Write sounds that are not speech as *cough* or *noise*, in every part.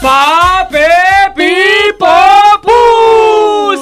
¡Pape Pipopu!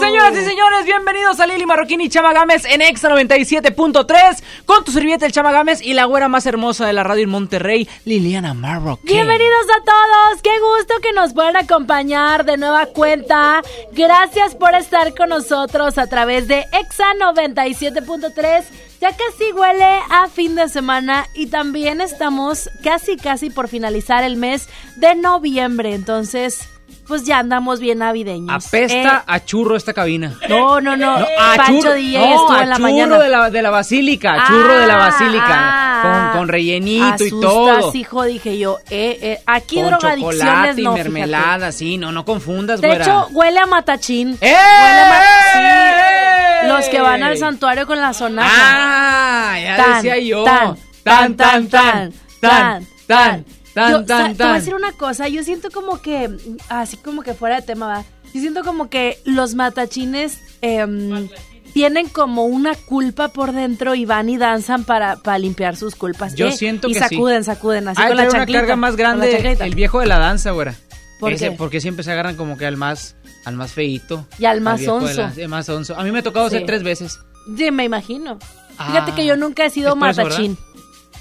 Señoras y señores, bienvenidos a Lili Marroquín y Chama Gámez en Exa 97.3 con tu servilleta el Chama Gámez y la güera más hermosa de la radio en Monterrey, Liliana Marroquín. Bienvenidos a todos, qué gusto que nos puedan acompañar de nueva cuenta. Gracias por estar con nosotros a través de Exa 97.3. Ya casi huele a fin de semana y también estamos casi casi por finalizar el mes de noviembre, entonces pues ya andamos bien navideños. Apesta Eh, a churro esta cabina. no, no, no, No, a Pancho churro, no, estuvo a en la churro mañana. de la, de la basílica, Ah, churro de la basílica, ah, con, con rellenito y todo. hijo, dije yo. Eh, eh, aquí con drogadicciones chocolate y no, fíjate. mermelada, sí, no, no confundas, De güera. hecho, huele a matachín. ¡Eh! Huele a ma- sí, los que van al santuario con la sonaja. Ah, ya Tan, decía yo. tan, Tan, tan, tan, tan, tan, tan, Yo, tan, sa- tan, Te voy a tan. decir una cosa, yo siento como que, así como que fuera de tema, va. Yo siento como que los matachines em, tienen como una culpa por dentro y van y danzan para, para limpiar sus culpas. Yo Eh, siento y que sí. sacuden, sacuden, así Ah, con la una carga más grande el viejo de la danza, güera. ¿Por Ese- qué? Porque siempre se agarran como que al más, al más feíto. Y al más de onzo. la- más onzo. A mí me ha tocado Sí. hacer tres veces. Sí, me imagino. Ah, Fíjate que yo nunca he sido matachín.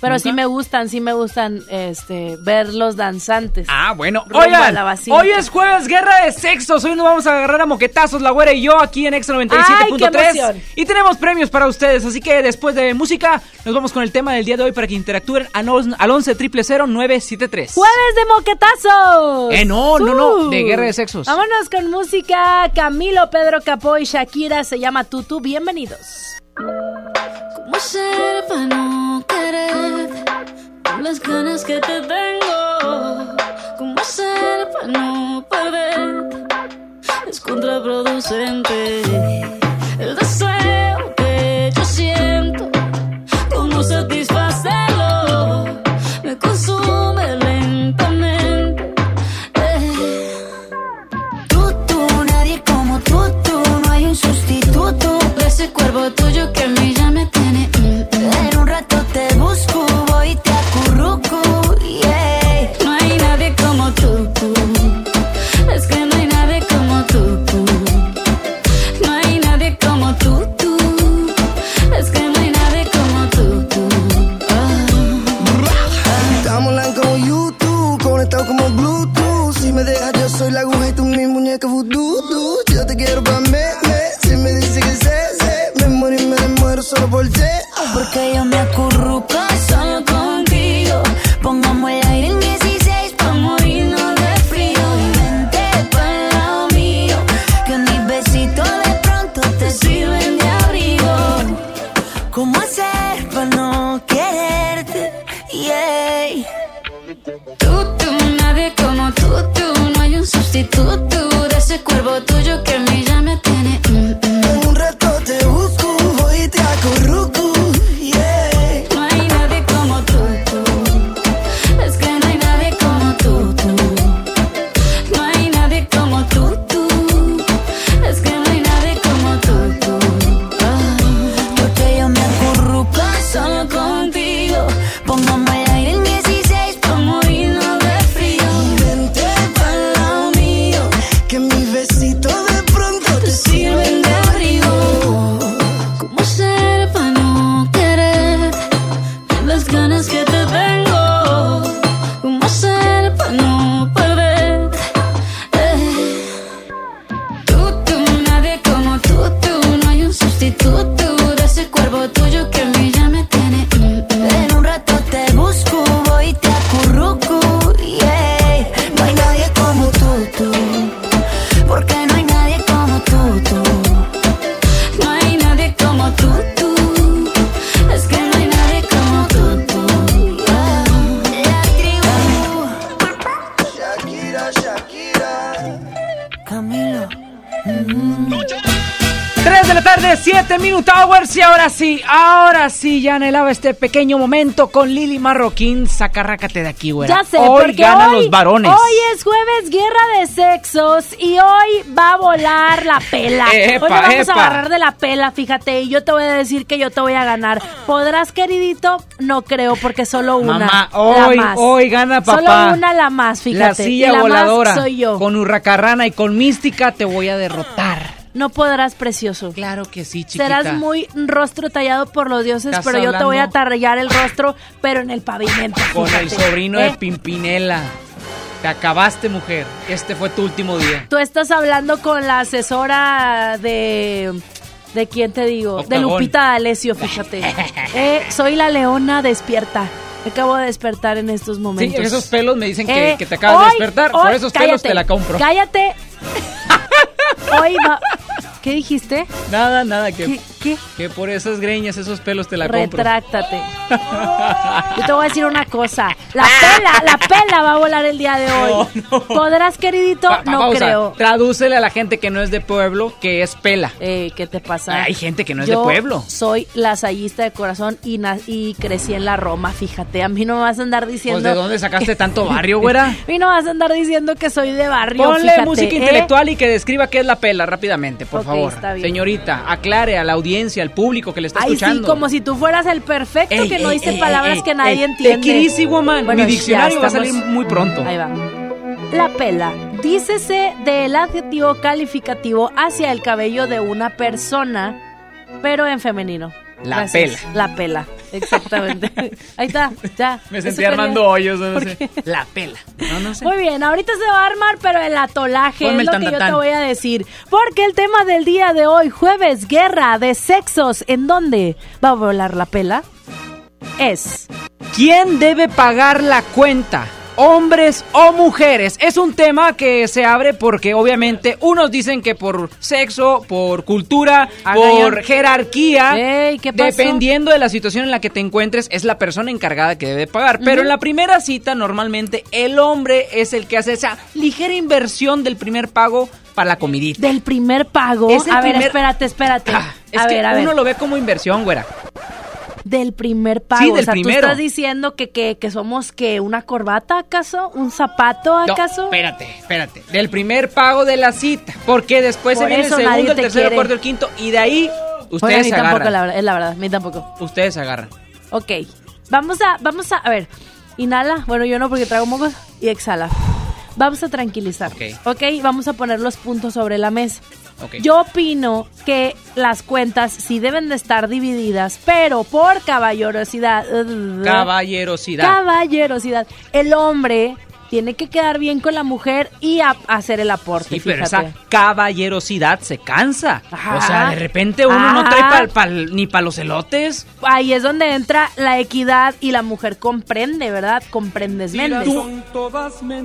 Pero sí me gustan, sí me gustan este ver los danzantes. Ah, bueno. Oigan, hoy es jueves, guerra de sexos. Hoy nos vamos a agarrar a moquetazos, la güera y yo, aquí en ¡Ay, 97.3. qué emoción! Y tenemos premios para ustedes. Así que después de música, nos vamos con el tema del día de hoy para que interactúen al on- al 11 973 ¡Jueves de moquetazos! Eh, no, no, no, de guerra de sexos. Vámonos con música. Camilo, Pedro Capó y Shakira se llama Tutu. Bienvenidos. ¿Cómo para las ganas que te tengo? ¿Cómo hacer para no perder? Es contraproducente el deseo Ah. Porque yo me acurruco solo contigo. Pongamos el aire en 16 pa' morirnos de frío. Y vente pa'l lado mío. Que mis besitos de pronto te sirven de abrigo. ¿Cómo hacer para no quererte? Yeah. Tú, tú, nadie como tú, tú. No hay un sustituto Y ahora sí, ahora sí, ya anhelaba este pequeño momento con Lili Marroquín. Sacarrácate de aquí, güey. Ya sé, hoy porque ganan hoy, los varones. Hoy es jueves guerra de sexos y hoy va a volar la pela. *laughs* Epa, hoy vamos epa. a agarrar de la pela, fíjate, y yo te voy a decir que yo te voy a ganar. ¿Podrás, queridito? No creo, porque solo una. Mamá, la hoy, más. hoy gana papá. Solo una la más, fíjate. La silla la voladora. más soy yo. Con Hurracarrana y con Mística te voy a derrotar. No podrás, precioso. Claro que sí, chiquita. Serás muy rostro tallado por los dioses, ¿Estás pero yo te voy a tarrayar el rostro, pero en el pavimento. Con el sobrino ¿Eh? de Pimpinela. Te acabaste, mujer. Este fue tu último día. Tú estás hablando con la asesora de... ¿De quién te digo? De. Lupita D'Alessio, fíjate. *laughs* Eh, soy la leona despierta. Acabo de despertar en estos Sí, momentos. esos pelos me dicen que, Eh, que te acabas de hoy- despertar. Por esos pelos te la compro. Cállate. *laughs* Hoy va... ¿Qué dijiste? Nada, nada, que, ¿Qué? Qué? que por esas greñas, esos pelos te la compro. Retráctate. *laughs* Yo te voy a decir una cosa. La pela, la pela va a volar el día de hoy. No, no. ¿Podrás, queridito? Pa- no pausa. creo. Tradúcele a la gente que no es de pueblo que es pela. Eh, ¿Qué te pasa? Hay gente que no es Yo de pueblo. Soy lasallista de corazón y, y crecí en la Roma, fíjate. A mí no me vas a andar diciendo. Pues, ¿de dónde sacaste tanto barrio, *laughs* güera? A mí no me vas a andar diciendo que soy de barrio. Ponle fíjate, música ¿eh? intelectual y que describa qué es la pela rápidamente, por Ok, favor. está bien. Señorita, aclare a la audiencia, al público que le está Ay, escuchando. sí, como si tú fueras el perfecto Ey, que no dice palabras que nadie entiende. easy, woman. Mi diccionario va a salir muy pronto. Ahí va. La pela. Dícese del adjetivo calificativo hacia el cabello de una persona, pero en femenino. La Gracias. pela. La pela, exactamente. *laughs* Ahí está, ya. Me Eso sentí quería. armando hoyos, no ¿Por sé. La pela. No, no sé. Muy bien, ahorita se va a armar, pero el atolaje Ponme es el lo que yo te voy a decir. Porque el tema del día de hoy, jueves, guerra de sexos, ¿en dónde va a volar la pela? Es ¿Quién debe pagar la cuenta? ¿Hombres o mujeres? Es un tema que se abre porque obviamente unos dicen que por sexo, por cultura, Haga por jerarquía, dependiendo de la situación en la que te encuentres, es la persona encargada que debe pagar. Pero en la primera cita normalmente el hombre es el que hace esa ligera inversión del primer pago para la comidita. del primer pago. Es el a ver, primer- espérate, espérate. Ah, es a que ver, a uno ver. lo ve como inversión, güera. Del primer pago. Sí, del o sea, primero. ¿tú estás diciendo que, que, que somos que una corbata acaso? ¿Un zapato No, acaso? espérate, espérate. Del primer pago de la cita. Porque después Por se viene el segundo, el te tercero, el cuarto, el quinto. Y de ahí Oye, a ustedes mí se tampoco, la verdad, es la verdad, a mí tampoco. Ustedes se agarran. Ok, vamos a, vamos a, a ver, inhala, bueno yo no porque traigo mocos, y exhala. Vamos a tranquilizar, Ok. ok, vamos a poner los puntos sobre la mesa. Yo opino que las cuentas sí deben de estar divididas, pero por caballerosidad. Caballerosidad. Caballerosidad. El hombre tiene que quedar bien con la mujer y a- hacer el aporte. Sí, pero fíjate. esa caballerosidad se cansa. Ajá. O sea, de repente uno no trae pal- pal- ni para los elotes. Ahí es donde entra la equidad y la mujer comprende, ¿verdad? Comprendes Méndez.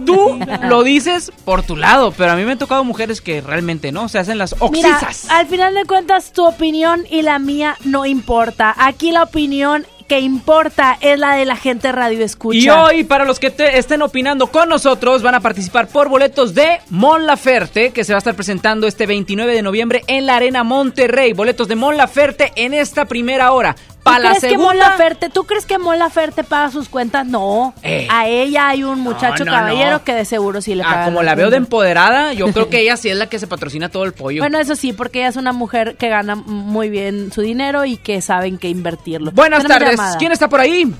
Tú lo dices por tu lado, pero a mí me han tocado mujeres que realmente no, se hacen las Mira, oxisas. al final de cuentas tu opinión y la mía no importa. Aquí la opinión que importa es la de la gente radio escucha. Y hoy, para los que te estén opinando con nosotros, van a participar por boletos de Mon Laferte, que se va a estar presentando este 29 de noviembre en la Arena Monterrey. Boletos de Mon Laferte en esta primera hora. ¿Tú Para la crees que segunda. Laferte, ¿Tú crees que Mon Laferte paga sus cuentas? No. Eh. A ella hay un muchacho no, caballero no. que de seguro sí le paga. Ah, como la veo de empoderada, yo creo *laughs* que ella sí es la que se patrocina todo el pollo. Bueno, eso sí, porque ella es una mujer que gana muy bien su dinero y que saben que invertirlo. Buenas Tenemos tardes. llamada. ¿Quién está por ahí?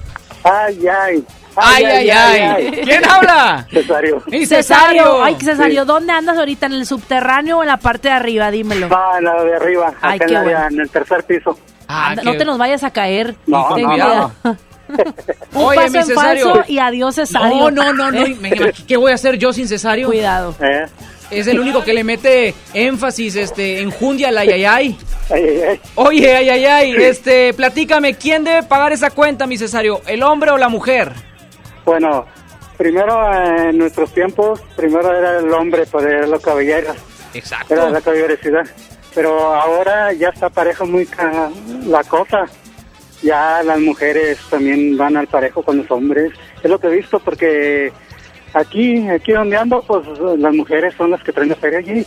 Ay, ay. Ay, ay, ay. ¿Quién habla? Cesario. ¡Y Cesario, ay, Cesario, Sí. ¿dónde andas ahorita? ¿En el subterráneo o en la parte de arriba? Dímelo. Va en la de arriba, Ay, acá en, la de- bueno. en el tercer piso. Ah, Anda, qué- No te nos vayas a caer. No, Ten no, cuidado. no. *laughs* Un Oye, paso mi en falso y adiós Cesario. No, no, no, no. Eh, ¿Qué voy a hacer yo sin cesario? Cuidado. ¿eh? Es el único que le mete énfasis, este, enjundia al ay, ay, ay. Ay, ay, ay. Oye, ay, ay, ay, este, platícame, ¿quién debe pagar esa cuenta, mi Cesario? ¿El hombre o la mujer? Bueno, primero en nuestros tiempos, primero era el hombre, era los caballeros, Exacto. era la caballerosidad. Pero ahora ya está parejo muy ca- la cosa. Ya las mujeres también van al parejo con los hombres. Es lo que he visto porque aquí, aquí donde ando, pues las mujeres son las que traen la feria allí.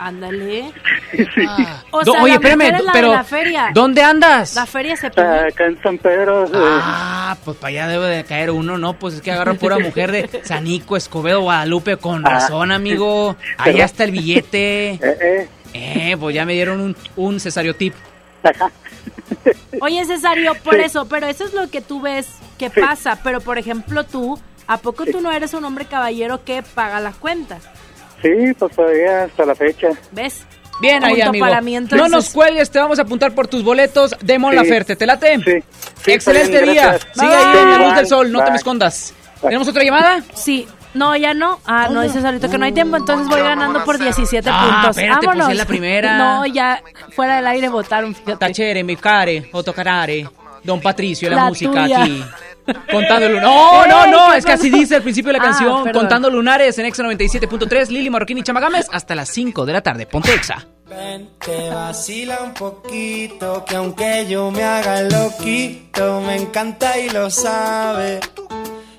Ándale. *laughs* sí. O Do- sea, Oye, la mujer espérame, es la pero de la feria. ¿dónde andas? La feria se Acá en San Pedro. eh, Ah, pues para allá debe de caer uno, ¿no? Pues es que agarra pura *laughs* mujer de Sanico, Escobedo, Guadalupe, con Ah. razón, amigo. *laughs* Allá está el billete. eh, eh, Eh, pues ya me dieron un, un cesario tip. ajá. *laughs* Oye, Cesario, por Sí. eso, pero eso es lo que tú ves que Sí. pasa. Pero, por ejemplo, tú, ¿a poco tú no eres un hombre caballero que paga la cuenta? Sí, pues todavía hasta la fecha. ¿Ves? Bien ahí, amigo. para mí, no nos cuelgues, te vamos a apuntar por tus boletos de Mon Sí. Laferte. ¿Te late? Sí. Sí, Excelente bien, día. gracias. Sigue ahí en la luz Bye. del sol, no te me escondas. Bye. ¿Tenemos otra llamada? Sí. No, ya no. Ah, no, dices ahorita que no hay tiempo, entonces voy ganando por 17 Ah, puntos. espérate, pues, Vámonos. es la primera. No, ya fuera del aire votaron. Tachere, mi care, otocarare, don Patricio, la, La música tuya. aquí. Contando lunares. *laughs* No, no, no, ¿qué es que así dice al principio de la Ah, canción. perdón. Contando lunares en Exa 97.3, Lili Marroquín y Chamagames hasta las 5 de la tarde. Ponte Exa. Ven, te vacila un poquito, que aunque yo me haga loquito, me encanta y lo sabe.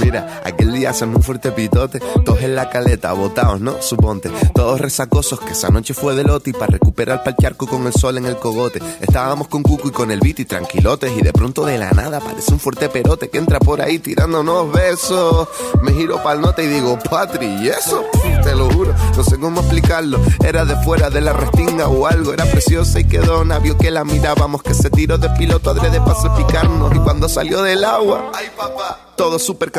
Mira, aquel día hacemos un fuerte pitote, todos en la caleta, botados, ¿no? Suponte, todos resacosos, que esa noche fue de lote y para recuperar pa'l charco con el sol en el cogote. Estábamos con Cuco y con el beat y tranquilotes y de pronto de la nada aparece un fuerte perote que entra por ahí tirándonos besos. Me giro pa'l note y digo, Patri, ¿y eso? Te lo juro, no sé cómo explicarlo. Era de fuera de la restinga o algo, era preciosa y quedó vio que la mirábamos, que se tiró de piloto adrede para picarnos y cuando salió del agua, ay papá. Todos súper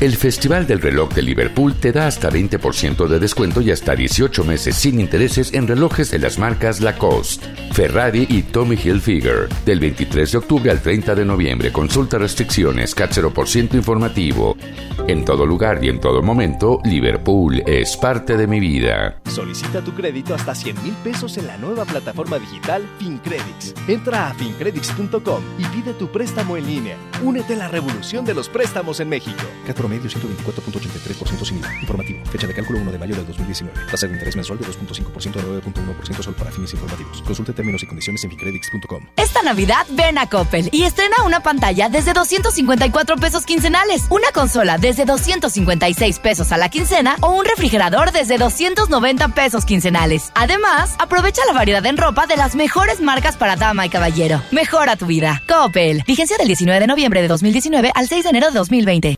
El Festival del Reloj de Liverpool te da hasta 20% de descuento y hasta 18 meses sin intereses en relojes de las marcas Lacoste, Ferrari y Tommy Hilfiger. Del 23 de octubre al 30 de noviembre. Consulta restricciones, CAT 0% informativo. En todo lugar y en todo momento, Liverpool es parte de mi vida. Solicita tu crédito hasta 100 mil pesos en la nueva plataforma digital FinCredits. Entra a fincredits.com y pide tu préstamo en línea. Únete a la revolución de los préstamos en México. 4 promedio 124.83% sin IVA. Informativo. Fecha de cálculo 1 de mayo del 2019. Tasa de interés mensual de 2.5% a 9.1% solo para fines informativos. Consulte términos y condiciones en ficredix.com. Esta Navidad ven a Coppel y estrena una pantalla desde 254 pesos quincenales, una consola desde 256 pesos a la quincena o un refrigerador desde 290 pesos quincenales. Además, aprovecha la variedad en ropa de las mejores marcas para dama y caballero. Mejora tu vida. Coppel. Vigencia del 19 de noviembre de 2019 al 6 de enero de 2020.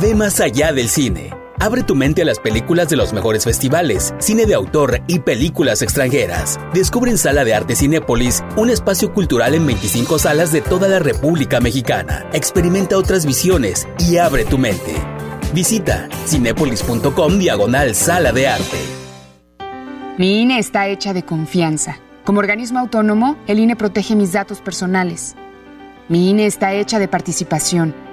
Ve más allá del cine. Abre tu mente a las películas de los mejores festivales, cine de autor y películas extranjeras. Descubre en Sala de Arte Cinépolis un espacio cultural en 25 salas de toda la República Mexicana. Experimenta otras visiones y abre tu mente. Visita cinépolis.com diagonal Sala de Arte. Mi INE está hecha de confianza. Como organismo autónomo, el INE protege mis datos personales. Mi INE está hecha de participación.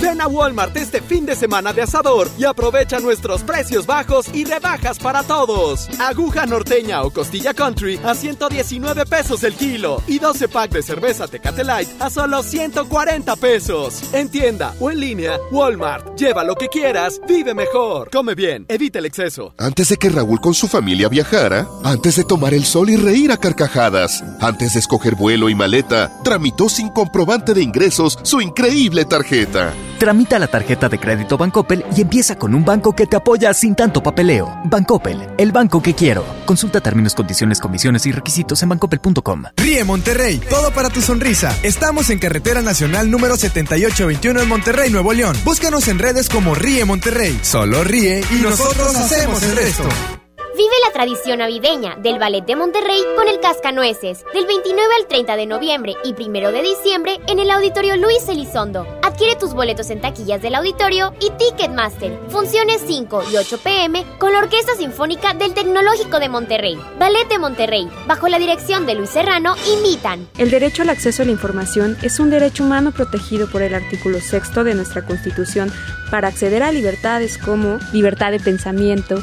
Ven a Walmart este fin de semana de asador y aprovecha nuestros precios bajos y rebajas para todos. Aguja norteña o costilla country a 119 pesos el kilo y 12 pack de cerveza Tecate Light a solo 140 pesos. En tienda o en línea, Walmart. Lleva lo que quieras, vive mejor. Come bien, evita el exceso. Antes de que Raúl con su familia viajara, antes de tomar el sol y reír a carcajadas, antes de escoger vuelo y maleta, tramitó sin comprobante de ingresos su increíble tarjeta. Tramita la tarjeta de crédito Bancoppel y empieza con un banco que te apoya sin tanto papeleo. Bancoppel, el banco que quiero. Consulta términos, condiciones, comisiones y requisitos en bancoppel.com. Ríe Monterrey, todo para tu sonrisa. Estamos en Carretera Nacional número 7821 en Monterrey, Nuevo León. Búscanos en redes como Ríe Monterrey. Solo ríe y nosotros hacemos el resto. Vive la tradición navideña del Ballet de Monterrey con el Cascanueces, del 29 al 30 de noviembre y 1 de diciembre en el Auditorio Luis Elizondo. Adquiere tus boletos en taquillas del auditorio y Ticketmaster. Funciones 5 y 8 pm con la Orquesta Sinfónica del Tecnológico de Monterrey. Ballet de Monterrey, bajo la dirección de Luis Serrano, invitan. El derecho al acceso a la información es un derecho humano protegido por el artículo 6 de nuestra Constitución para acceder a libertades como libertad de pensamiento,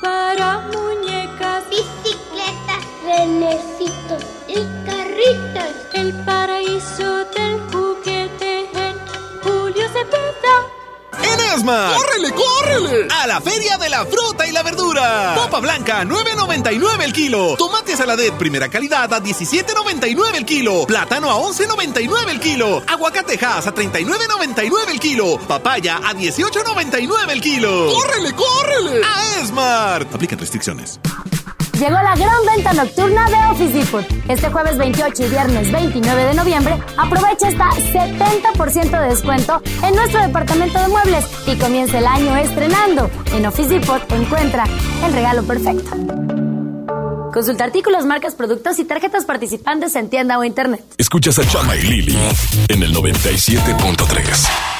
para muñecas, bicicletas, renecitos y carritos. El paraíso del juguete en Julio Cepeda. ¡En Esmar! ¡Córrele, córrele! ¡A la Feria de la Fruta y la Verdura! Papa blanca, 9.99 el kilo. Tomate saladet primera calidad a 17.99 el kilo. Plátano a 11.99 el kilo. Aguacatejas a 39.99 el kilo. Papaya a 18.99 el kilo. ¡Córrele, córrele! ¡A Esmart! Aplica restricciones. Llegó la gran venta nocturna de Office Depot. Este jueves 28 y viernes 29 de noviembre, aprovecha hasta 70% de descuento en nuestro departamento de muebles y comienza el año estrenando. En Office Depot encuentra el regalo perfecto. Consulta artículos, marcas, productos y tarjetas participantes en tienda o internet. Escuchas a Chama y Lili en el 97.3.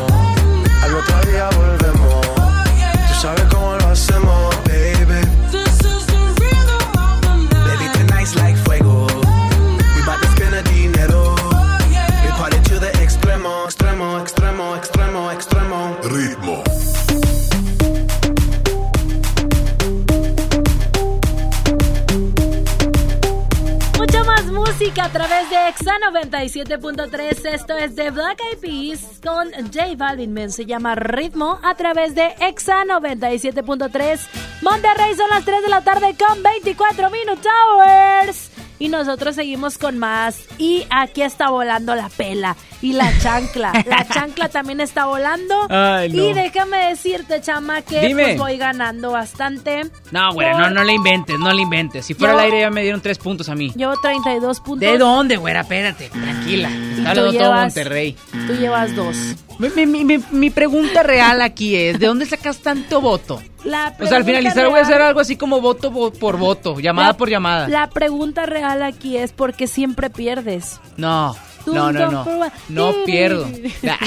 música a través de Exa 97.3. Esto es de Black Eyed Peas con J Balvin. Men. Se llama Ritmo a través de Exa 97.3. Monterrey son las 3 de la tarde con 24 Minute Hours. Y nosotros seguimos con más. Y aquí está volando la pela. Y la chancla. La *laughs* chancla también está volando. Ay, no. Y déjame decirte, chama, que Dime. pues voy ganando bastante. No, güera, no, no le inventes, no le inventes. Si fuera al aire ya me dieron tres puntos a mí. Llevo 32 puntos. ¿De dónde, güera? Espérate, tranquila. Está hablando todo Monterrey. Tú llevas dos. Mi, mi- mi- mi- mi pregunta real aquí es, ¿de dónde sacas tanto voto? La O sea, al finalizar voy a hacer algo así como voto vo- por voto, llamada La- por llamada. La pregunta real aquí es por qué siempre pierdes. No, no, no, no. No pierdo. Nah,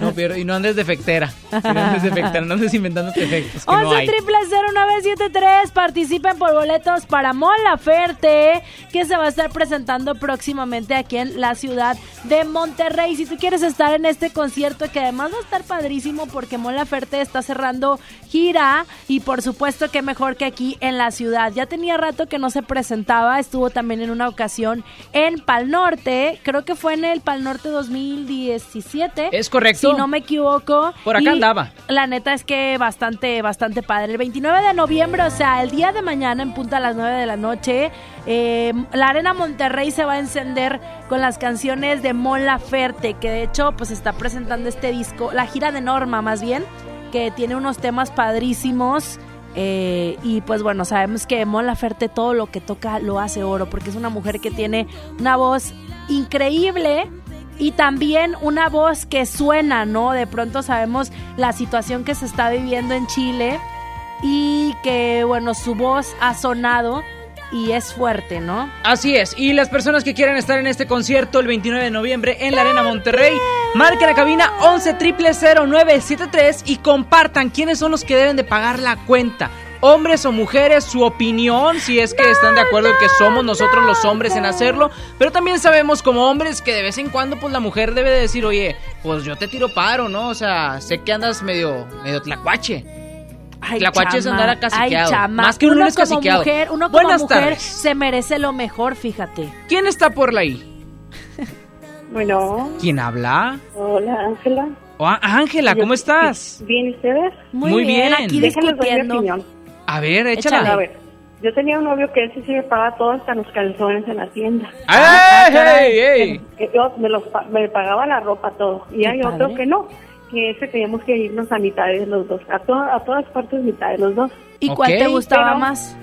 No pierdo. Y no andes defectera. Y no andes defectera, no andes inventando no 11 hay. triple 0973 participen por boletos para Mon Laferte que se va a estar presentando próximamente aquí en la ciudad de Monterrey. Si tú quieres estar en este concierto que además va a estar padrísimo porque Mon Laferte está cerrando gira y por supuesto que mejor que aquí en la ciudad. Ya tenía rato que no se presentaba, estuvo también en una ocasión en Pal Norte, creo que fue en el Pal Norte 2017. Es correcto. Si no me equivoco. Por acá Y andaba. La neta es que bastante, bastante padre. El 29 de noviembre, o sea, el día de mañana en punta a las 9 de la noche, eh, la Arena Monterrey se va a encender con las canciones de Mon Laferte, que de hecho pues está presentando este disco, la gira de Norma más bien, que tiene unos temas padrísimos. Eh, y pues bueno, sabemos que Mon Laferte todo lo que toca lo hace oro, porque es una mujer que tiene una voz increíble y también una voz que suena, ¿no? De pronto sabemos la situación que se está viviendo en Chile y que, bueno, su voz ha sonado y es fuerte, ¿no? Así es, y las personas que quieran estar en este concierto el 29 de noviembre en la Arena Monterrey, marquen la cabina 11 0973 y compartan quiénes son los que deben de pagar la cuenta. Hombres o mujeres, su opinión, si es que están de acuerdo en que somos nosotros los hombres en hacerlo, pero también sabemos como hombres que de vez en cuando pues la mujer debe de decir, oye, pues yo te tiro paro, ¿no? O sea, sé que andas medio, medio tlacuache. Ay, Tlacuache es chama, andar caciqueado. ay, chama. Más que un uno lunes como caciqueado. mujer, uno como Buenas mujer tardes. se merece lo mejor, fíjate. ¿Quién está por la I? Bueno, ¿Quién habla? hola Ángela. Oh, ah, Ángela, ¿cómo estás? Bien, ¿y ustedes? Muy Muy bien, bien. aquí Déjenles doy mi discutiendo. opinión. A ver, échala. A ver, yo tenía un novio que ese sí me pagaba todo hasta los calzones en la tienda. ¡Ey, ey, ey! Eh, Yo me, los, pa- me pagaba la ropa, todo. Y hay padre. otro que no, que ese teníamos que irnos a mitad de los dos, a, to- a todas partes mitad de los dos. ¿Y cuál te gustaba más?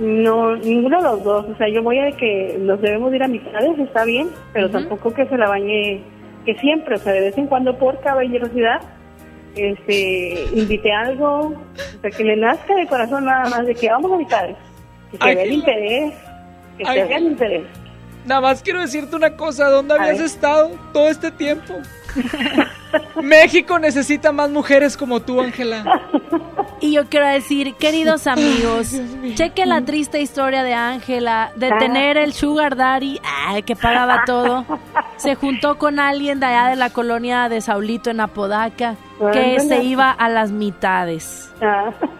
No, ninguno de los dos. O sea, yo voy a de que nos debemos ir a mitades, está bien, pero tampoco que se la bañe que siempre, o sea, de vez en cuando por caballerosidad, este, invité algo, o sea, que le nazca de corazón nada más de que vamos a mitades, que se Ay, vea el interés, que Ay, se vea el interés. Nada más quiero decirte una cosa, ¿dónde habías ver. estado todo este tiempo? *laughs* México necesita más mujeres como tú, Ángela. Y yo quiero decir, queridos amigos, chequen la triste historia de Ángela, de tener el sugar daddy ay, que pagaba todo. Se juntó con alguien de allá de la colonia de Saulito en Apodaca, que se iba a las mitades.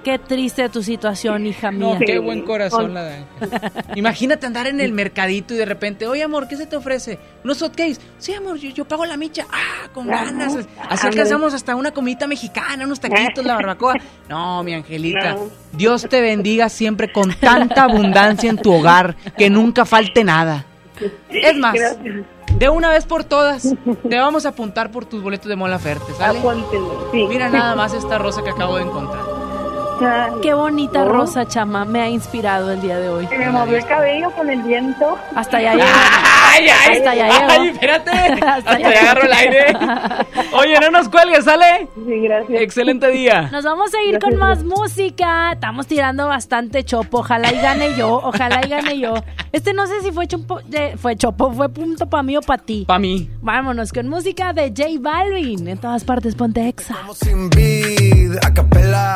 Qué triste tu situación, hija mía. No, qué buen corazón la de Ángela. *laughs* Imagínate andar en el mercadito y de repente, oye amor, ¿qué se te ofrece? ¿Unos hotcakes? Sí, amor, yo, yo pago la micha. Ah, con ganas. Así alcanzamos hasta una comidita mexicana, unos taquitos, la barbacoa. *laughs* No, mi Angelita. No. Dios te bendiga siempre con tanta abundancia en tu hogar, que nunca falte nada. Es más, Gracias. de una vez por todas, te vamos a apuntar por tus boletos de Mola Ferte, ¿sale? Sí. Mira nada más esta rosa que acabo de encontrar. Qué bonita Oh. rosa, chama, me ha inspirado el día de hoy. Se me movió el cabello con el viento. Hasta allá *laughs* llegó. ¡Ay, ay! Hasta allá ¡Ay, llegó. espérate! Hasta *laughs* Hasta allá ya agarro el aire. Oye, no nos cuelgues, ¿sale? Sí, gracias. Excelente día. Nos vamos a ir con más música. Estamos tirando bastante chopo. Ojalá y gane yo. Ojalá y gane yo. Este no sé si fue chopo, fue chopo, fue punto para mí o para ti. Para mí. Vámonos con música de J Balvin. En todas partes, ponte exa. sin vid, a capela.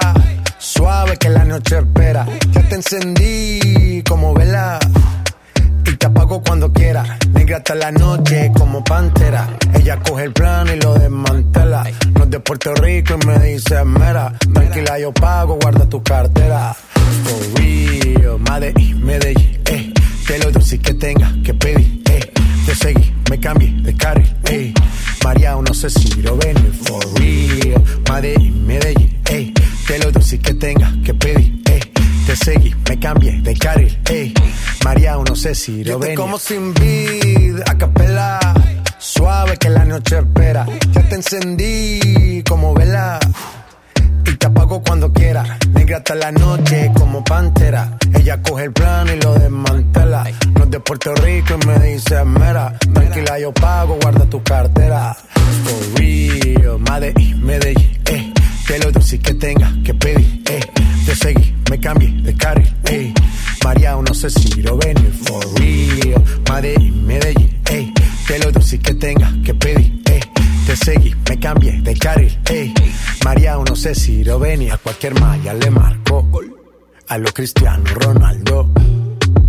Suave que la noche espera. Ya te encendí como vela. Y te apago cuando quiera. Negra hasta la noche como pantera. Ella coge el plano y lo desmantela. No es de Puerto Rico y me dice mera. Tranquila, yo pago, guarda tu cartera. For real, Medellín, Medellín, eh. Que lo dulce que tenga que pedir, eh. Te seguí, me cambié de carril, eh. María, no sé si lo ven, for real. Medellín, Medellín, eh. Que lo dulce que tenga que pedir, eh. Te seguí, me cambié de carril, eh. María, no sé si lo ven. como sin vid, a capela. Suave que la noche espera. Ya te encendí como vela. Y te apago cuando quiera. Negra hasta la noche como pantera. Ella coge el plano y lo desmantela. No es de Puerto Rico y me dice mera. Tranquila, yo pago, guarda tu cartera. For real, Medellín, Medellín, eh. Que lo dulce que tenga que pedir, eh. Te seguí, me cambié de carril, eh. María, no sé si lo ven, for real. Medellín, Medellín, eh. Que lo dulce que tenga que pedir, eh. Te seguí, me cambié de carril, ey. María, no sé si lo venía. A cualquier malla le marco. A lo Cristiano Ronaldo.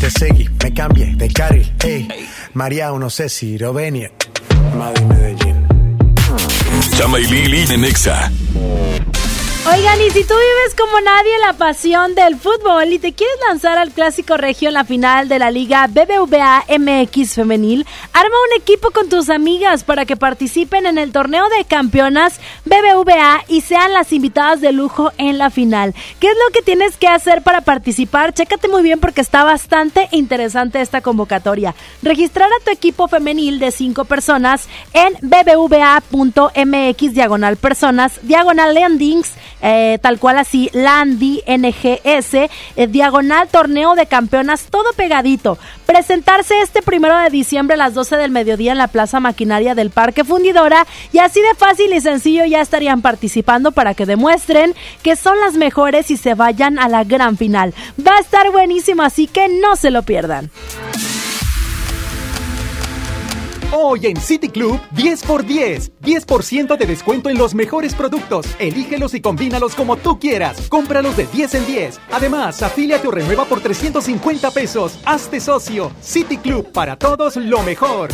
Te seguí, me cambié de carril, eh. María, no sé si lo venir. Madrid, Medellín. Chama y Lili de Nexa. Oigan, y si tú vives como nadie la pasión del fútbol y te quieres lanzar al clásico regio en la final de la Liga BBVA MX Femenil, arma un equipo con tus amigas para que participen en el torneo de campeonas BBVA y sean las invitadas de lujo en la final. ¿Qué es lo que tienes que hacer para participar? Chécate muy bien porque está bastante interesante esta convocatoria. Registrar a tu equipo femenil de cinco personas en bbva.mx diagonal personas, diagonal landings, eh, tal cual así, Landy NGS, eh, diagonal torneo de campeonas, todo pegadito. Presentarse este primero de diciembre a las 12 del mediodía en la Plaza Maquinaria del Parque Fundidora y así de fácil y sencillo ya estarían participando para que demuestren que son las mejores y se vayan a la gran final. Va a estar buenísimo, así que no se lo pierdan. Hoy en City Club, 10 por 10. 10% de descuento en los mejores productos. Elígelos y combínalos como tú quieras. Cómpralos de 10 en 10. Además, afíliate o renueva por 350 pesos. Hazte socio. City Club, para todos lo mejor.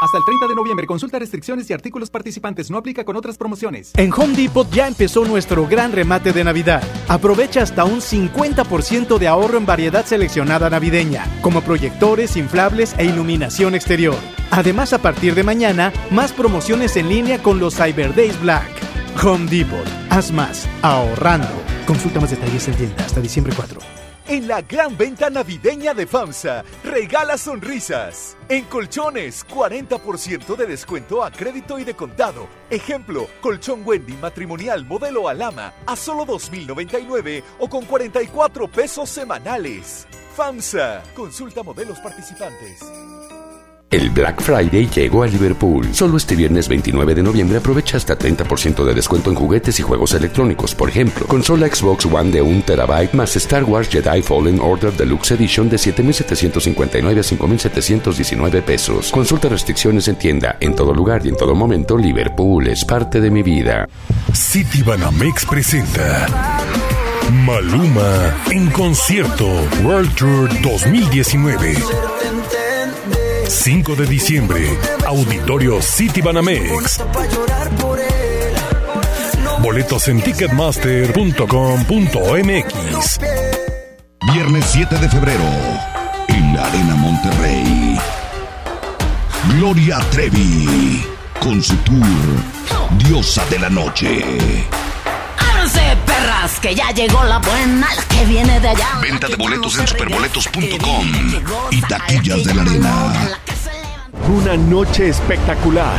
Hasta el 30 de noviembre, consulta restricciones y artículos participantes. No aplica con otras promociones. En Home Depot ya empezó nuestro gran remate de Navidad. Aprovecha hasta un 50% de ahorro en variedad seleccionada navideña, como proyectores, inflables e iluminación exterior. Además, a partir de mañana, más promociones en línea con los Cyber Days Black. Home Depot. Haz más, ahorrando. Consulta más detalles en tienda hasta diciembre 4. En la gran venta navideña de FAMSA, regala sonrisas. En colchones, 40% de descuento a crédito y de contado. Ejemplo, colchón Wendy matrimonial modelo Alama a solo 2.099 o con 44 pesos semanales. FAMSA, consulta modelos participantes. El Black Friday llegó a Liverpool. Solo este viernes 29 de noviembre aprovecha hasta 30% de descuento en juguetes y juegos electrónicos. Por ejemplo, consola Xbox One de 1 terabyte más Star Wars Jedi Fallen Order Deluxe Edition de 7.759 a 5.719 pesos. Consulta restricciones en tienda. En todo lugar y en todo momento, Liverpool es parte de mi vida. City Banamex presenta Maluma en concierto World Tour 2019. 5 de diciembre, Auditorio City Banamex. Boletos en ticketmaster.com.mx. Viernes 7 de febrero, en la Arena Monterrey. Gloria Trevi, con su tour Diosa de la Noche. Que ya llegó la buena, la que viene de allá. Venta de boletos en superboletos.com y taquillas de la arena. Una noche espectacular.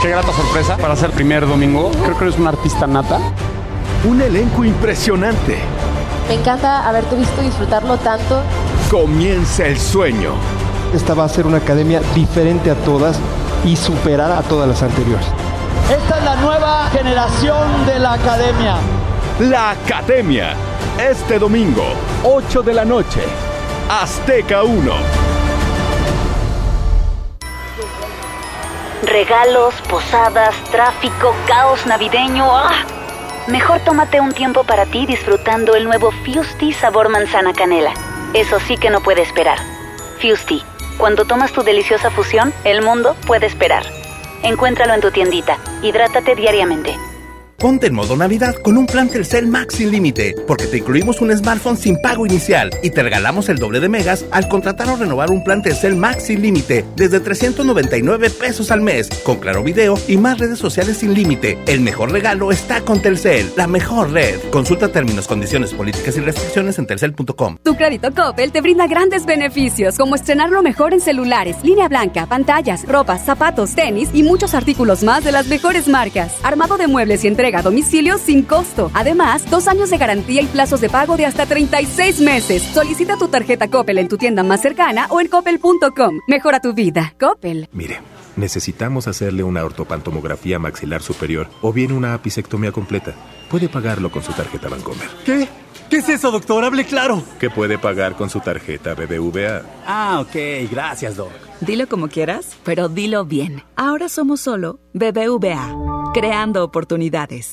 Qué grata sorpresa para ser primer domingo. Creo que eres una artista nata. Un elenco impresionante. Me encanta haberte visto disfrutarlo tanto. Comienza el sueño. Esta va a ser una academia diferente a todas y superar a todas las anteriores. Esta es la nueva generación de la academia. La academia. Este domingo, 8 de la noche. Azteca 1. Regalos, posadas, tráfico, caos navideño. ¡Ah! Mejor tómate un tiempo para ti disfrutando el nuevo Fusti sabor manzana canela. Eso sí que no puede esperar. Fusti, cuando tomas tu deliciosa fusión, el mundo puede esperar. Encuéntralo en tu tiendita. Hidrátate diariamente. Ponte en modo Navidad con un plan Telcel Max sin límite, porque te incluimos un smartphone sin pago inicial y te regalamos el doble de megas al contratar o renovar un plan Telcel Max sin límite desde 399 pesos al mes, con claro video y más redes sociales sin límite. El mejor regalo está con Telcel, la mejor red. Consulta términos, condiciones, políticas y restricciones en telcel.com. Tu crédito Coppel te brinda grandes beneficios, como estrenar lo mejor en celulares, línea blanca, pantallas, ropas, zapatos, tenis y muchos artículos más de las mejores marcas. Armado de muebles y entrega a domicilio sin costo. Además, dos años de garantía y plazos de pago de hasta 36 meses. Solicita tu tarjeta Coppel en tu tienda más cercana o en coppel.com. Mejora tu vida. Coppel. Mire, necesitamos hacerle una ortopantomografía maxilar superior o bien una apicectomía completa. Puede pagarlo con su tarjeta Bancomer. ¿Qué? ¿Qué es eso, doctor? Hable claro. ¿Qué puede pagar con su tarjeta BBVA? Ah, ok. Gracias, doc. Dilo como quieras, pero dilo bien. Ahora somos solo BBVA, creando oportunidades.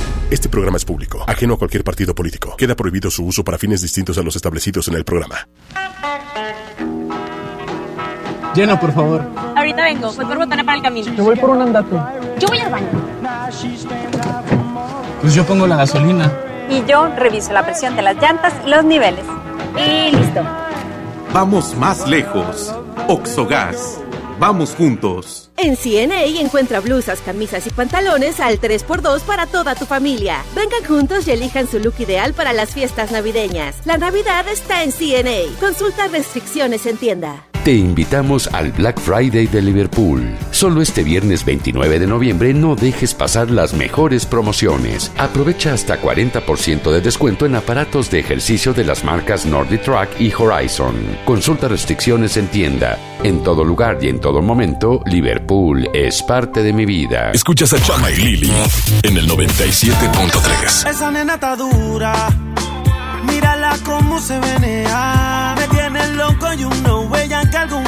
Este programa es público, ajeno a cualquier partido político. Queda prohibido su uso para fines distintos a los establecidos en el programa. Lleno, por favor. Ahorita vengo, voy por botana para el camino. Yo voy por un andate. Yo voy al baño. Pues yo pongo la gasolina. Y yo reviso la presión de las llantas y los niveles. Y listo. Vamos más lejos. Oxogas. Vamos juntos. En CNA encuentra blusas, camisas y pantalones al 3x2 para toda tu familia. Vengan juntos y elijan su look ideal para las fiestas navideñas. La Navidad está en CNA. Consulta restricciones en tienda. Te invitamos al Black Friday de Liverpool. Solo este viernes 29 de noviembre no dejes pasar las mejores promociones. Aprovecha hasta 40% de descuento en aparatos de ejercicio de las marcas Nordic Track y Horizon. Consulta restricciones en tienda. En todo lugar y en todo momento, Liverpool es parte de mi vida. Escuchas a Chama y Lili en el 97.3. Esa nena está dura. Mírala cómo se venea. Me tiene loco y no huella que algún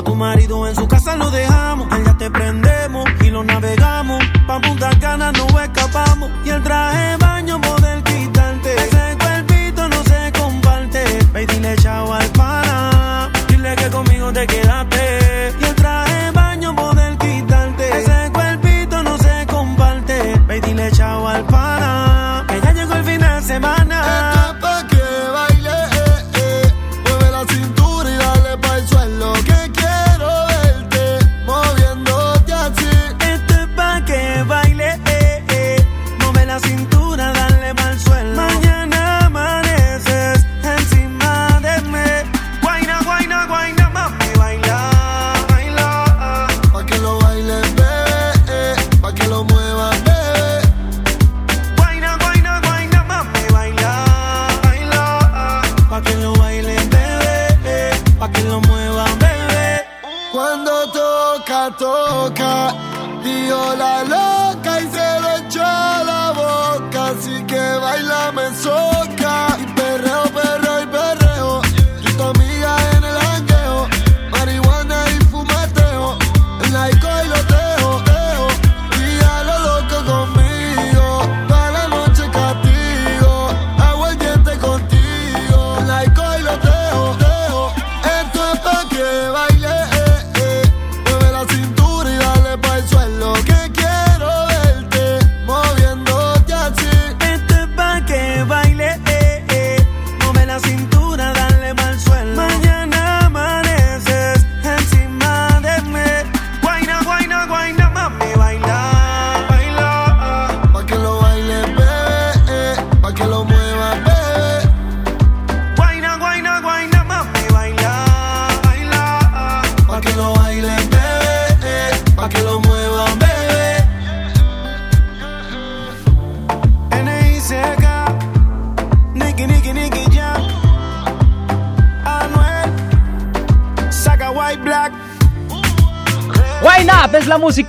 A tu marido en su casa lo dejamos. Al ya te prendemos y lo navegamos. Pa' Punta Cana no escapamos. Y el traje toca. Dio la loca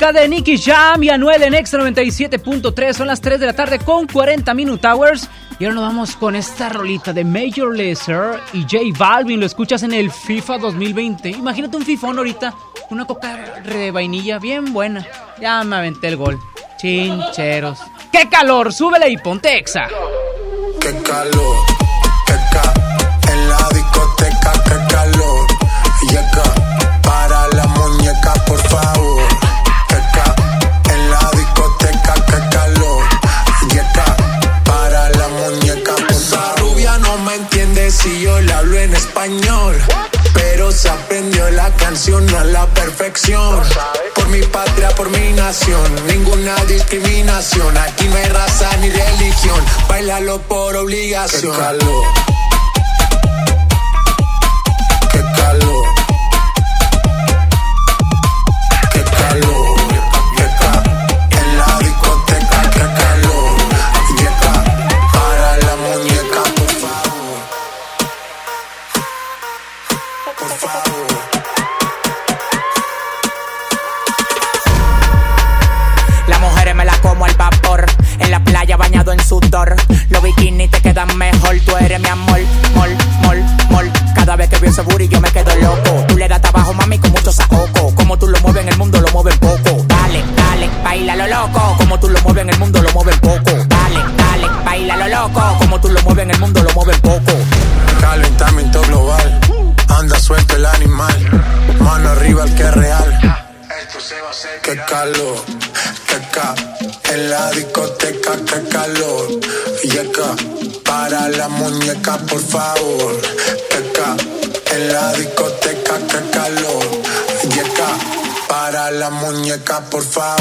de Nicky Jam y Anuel en Extra 97.3. Son las 3 de la tarde con 40 Minute Hours. Y ahora nos vamos con esta rolita de Major Lazer y J Balvin. Lo escuchas en el FIFA 2020. Imagínate un fifón ahorita. Una coca de vainilla bien buena. Ya me aventé el gol. Chincheros. ¡Qué calor! Súbele y ponte exa. Qué calor, ninguna discriminación. Aquí no hay raza ni religión. Bailalo por obligación. Qué calor. Qué calor. Ese booty yo me quedo loco. Tú le das trabajo, mami, con mucho saoco. Como tú lo mueves en el mundo, lo mueves poco. Dale, dale, baila lo loco. Como tú lo mueves en el mundo, lo mueves poco. Dale, dale, baila lo loco. Como tú lo mueves en el mundo, lo mueves poco. Calentamiento global, anda suelto el animal. Mano arriba el que es real. Qué calor, qué ca. En la discoteca, qué calor. Yeca, para la muñeca, por favor. Por favor.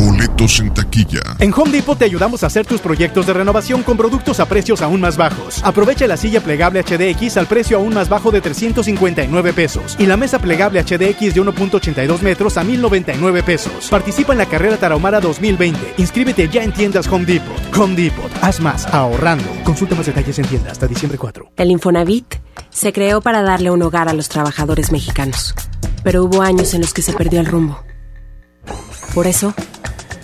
Boletos en taquilla. En Home Depot te ayudamos a hacer tus proyectos de renovación con productos a precios aún más bajos. Aprovecha la silla plegable HDX al precio aún más bajo de 359 pesos y la mesa plegable HDX de 1.82 metros a 1099 pesos. Participa en la carrera Tarahumara 2020. Inscríbete ya en tiendas Home Depot. Home Depot. Haz más ahorrando. Consulta más detalles en tienda hasta diciembre 4. El Infonavit se creó para darle un hogar a los trabajadores mexicanos, pero hubo años en los que se perdió el rumbo. Por eso,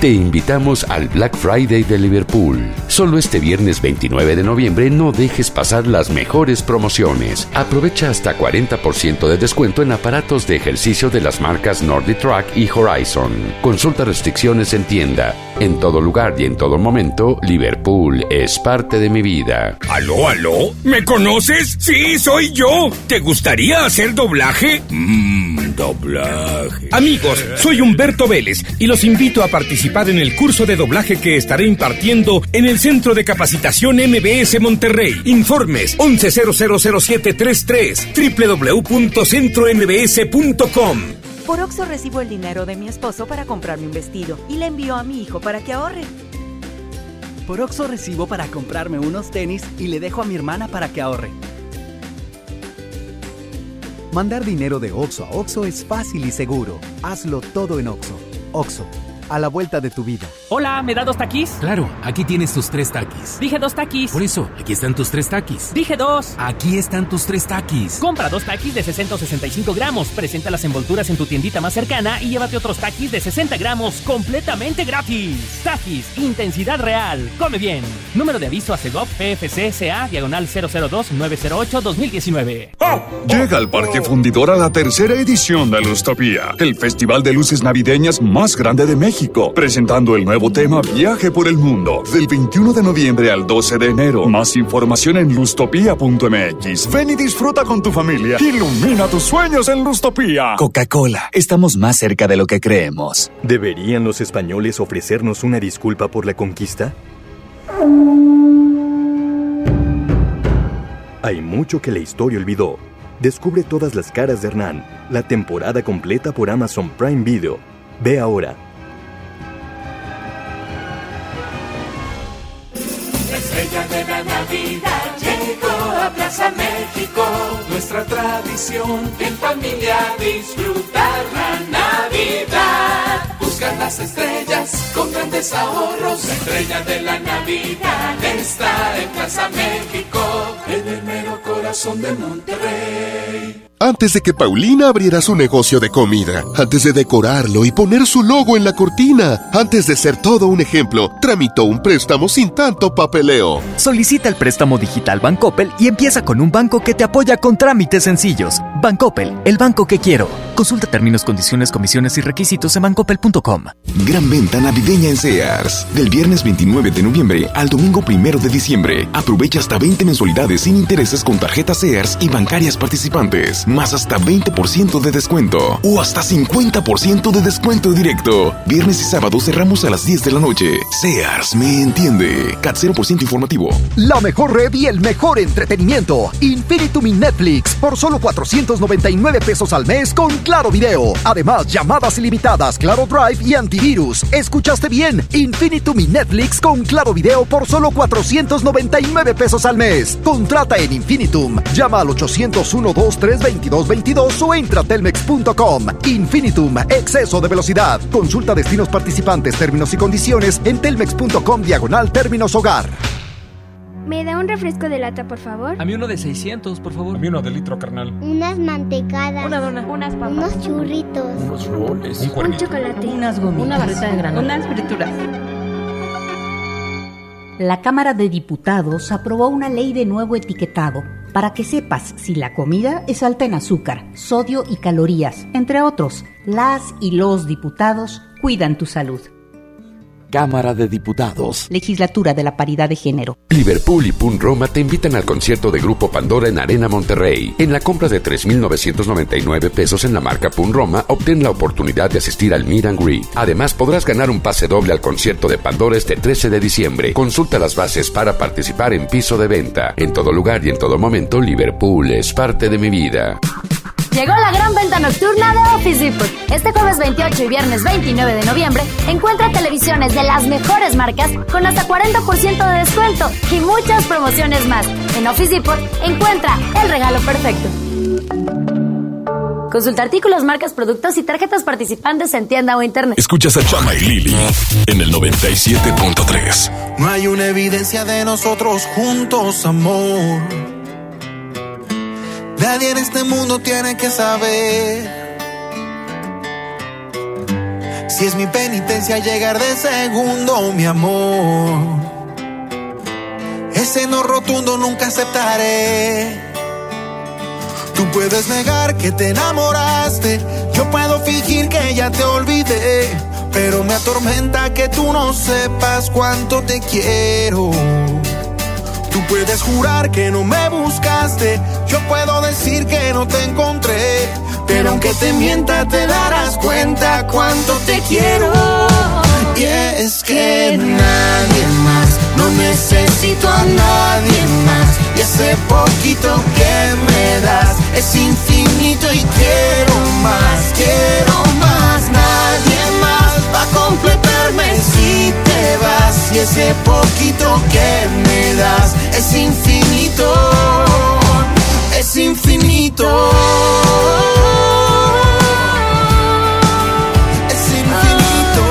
Te invitamos al Black Friday de Liverpool. Solo este viernes 29 de noviembre no dejes pasar las mejores promociones. Aprovecha hasta 40% de descuento en aparatos de ejercicio de las marcas Nordic Track y Horizon. Consulta restricciones en tienda. En todo lugar y en todo momento, Liverpool es parte de mi vida. ¿Aló, aló? ¿Me conoces? Sí, soy yo. ¿Te gustaría hacer doblaje? Mmm, doblaje. Amigos, soy Humberto Vélez y los invito a participar en el curso de doblaje que estaré impartiendo en el Centro de Capacitación MBS Monterrey. Informes 11000733 www.centrombs.com. Por Oxo recibo el dinero de mi esposo para comprarme un vestido y le envío a mi hijo para que ahorre. Por Oxo recibo para comprarme unos tenis y le dejo a mi hermana para que ahorre. Mandar dinero de Oxo a Oxo es fácil y seguro. Hazlo todo en Oxo. Oxo, a la vuelta de tu vida. Hola, ¿me da dos taquis? Claro, aquí tienes tus tres taquis. Dije dos taquis. Por eso, aquí están tus tres taquis. Dije dos. Aquí están tus tres taquis. Compra dos taquis de 60 o 65 gramos. Presenta las envolturas en tu tiendita más cercana y llévate otros taquis de 60 gramos completamente gratis. Taquis, intensidad real. Come bien. Número de aviso a CEGOP PFC CA diagonal 002-908-2019. Llega al Parque Fundidor a la tercera edición de Lustopía, el festival de luces navideñas más grande de México, presentando el nuevo tema Viaje por el Mundo, del 21 de noviembre al 12 de enero. Más información en lustopía.mx. Ven y disfruta con tu familia. Ilumina tus sueños en Lustopía. Coca-Cola, estamos más cerca de lo que creemos. ¿Deberían los españoles ofrecernos una disculpa por la conquista? Hay mucho que la historia olvidó. Descubre todas las caras de Hernán, la temporada completa por Amazon Prime Video. Ve ahora. Plaza México. Nuestra tradición en familia disfrutar la Navidad. Buscar las estrellas con grandes ahorros. La estrella de la Navidad está en Plaza México. en el mero corazón de Monterrey. Antes de que Paulina abriera su negocio de comida, antes de decorarlo y poner su logo en la cortina, antes de ser todo un ejemplo, tramitó un préstamo sin tanto papeleo. Solicita el préstamo digital Bancoppel y empieza con un banco que te apoya con trámites sencillos. Bancoppel, el banco que quiero. Consulta términos, condiciones, comisiones y requisitos en bancoppel.com. Gran venta navideña en Sears. Del viernes 29 de noviembre al domingo 1 de diciembre. Aprovecha hasta 20 mensualidades sin intereses con tarjetas Sears y bancarias participantes más hasta 20% de descuento o hasta 50% de descuento directo. Viernes y sábado cerramos a las 10 de la noche. Sears me entiende. CAT 0% informativo. La mejor red y el mejor entretenimiento. Infinitum y Netflix por solo 499 pesos al mes con Claro Video. Además, llamadas ilimitadas, Claro Drive y antivirus. ¿Escuchaste bien? Infinitum y Netflix con Claro Video por solo 499 pesos al mes. Contrata en Infinitum. Llama al 801 2320 2222 o entra a telmex.com. Infinitum, exceso de velocidad. Consulta destinos participantes, términos y condiciones en telmex.com diagonal términos hogar. ¿Me da un refresco de lata, por favor? A mí uno de 600, por favor. A mí uno de litro, carnal. Unas mantecadas. Una dona. Unas papas. Unos churritos. Unos roles. Un, un chocolate. Unas gomitas. Una barrita de grano. Unas frituras. La Cámara de Diputados aprobó una ley de nuevo etiquetado para que sepas si la comida es alta en azúcar, sodio y calorías, entre otros. Las y los diputados cuidan tu salud. Cámara de Diputados. Legislatura de la Paridad de Género. Liverpool y Pun Roma te invitan al concierto de Grupo Pandora en Arena Monterrey. En la compra de 3.999 pesos en la marca Pun Roma, obtén la oportunidad de asistir al Meet and Greet. Además, podrás ganar un pase doble al concierto de Pandora este 13 de diciembre. Consulta las bases para participar en piso de venta. En todo lugar y en todo momento, Liverpool es parte de mi vida. Llegó la gran venta nocturna de Office Depot. Este jueves 28 y viernes 29 de noviembre encuentra televisiones de las mejores marcas con hasta 40% de descuento y muchas promociones más. En Office Depot encuentra el regalo perfecto. Consulta artículos, marcas, productos y tarjetas participantes en tienda o internet. Escuchas a Chama y Lili en el 97.3. No hay una evidencia de nosotros juntos, amor. Nadie en este mundo tiene que saber si es mi penitencia llegar de segundo, mi amor. Ese no rotundo nunca aceptaré. Tú puedes negar que te enamoraste, yo puedo fingir que ya te olvidé, pero me atormenta que tú no sepas cuánto te quiero. Tú puedes jurar que no me buscaste, yo puedo decir que no te encontré, pero aunque te mienta te darás cuenta cuánto te quiero. Y es que nadie más, no necesito a nadie más, y ese poquito que me das es infinito y quiero más, quiero más, nadie más va a completarme si te vas, y ese poquito que me es infinito, es infinito. Es infinito.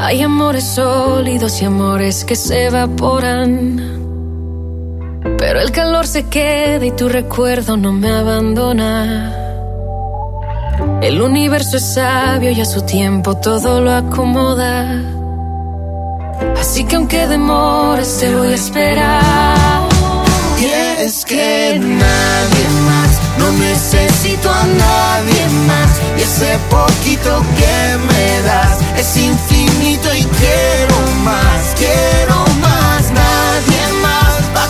Hay amores sólidos y amores que se evaporan. Pero el calor se queda y tu recuerdo no me abandona. El universo es sabio y a su tiempo todo lo acomoda. Así que aunque demores te voy a esperar. Y es que nadie más, no necesito a nadie más. Y ese poquito que me das es infinito y quiero más, quiero más.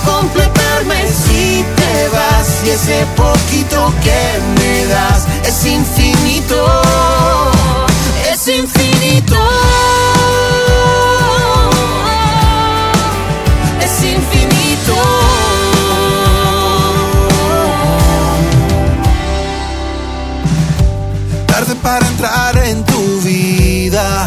Completarme si te vas. Y ese poquito que me das es infinito, es infinito. Es infinito. Tarde para entrar en tu vida,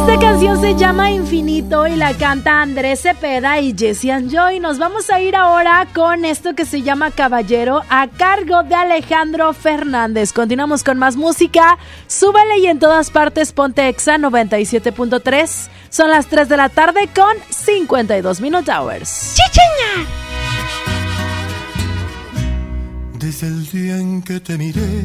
Esta canción se llama Infinito y la canta Andrés Cepeda y Jesse Joy. Nos vamos a ir ahora con esto que se llama Caballero a cargo de Alejandro Fernández. Continuamos con más música. Súbele y en todas partes ponte Exa 97.3. Son las 3 de la tarde con 52 Minute Hours. ¡Chicheña! Desde el día en que te miré,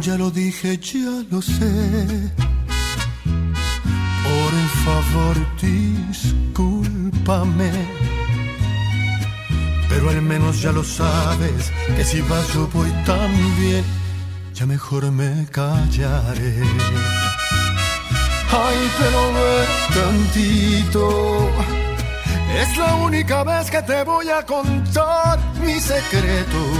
Ya lo dije, ya lo sé. Por favor, discúlpame. Pero al menos ya lo sabes, que si vas yo voy también, ya mejor me callaré. Ay, pero ve tantito. Es la única vez que te voy a contar mi secreto.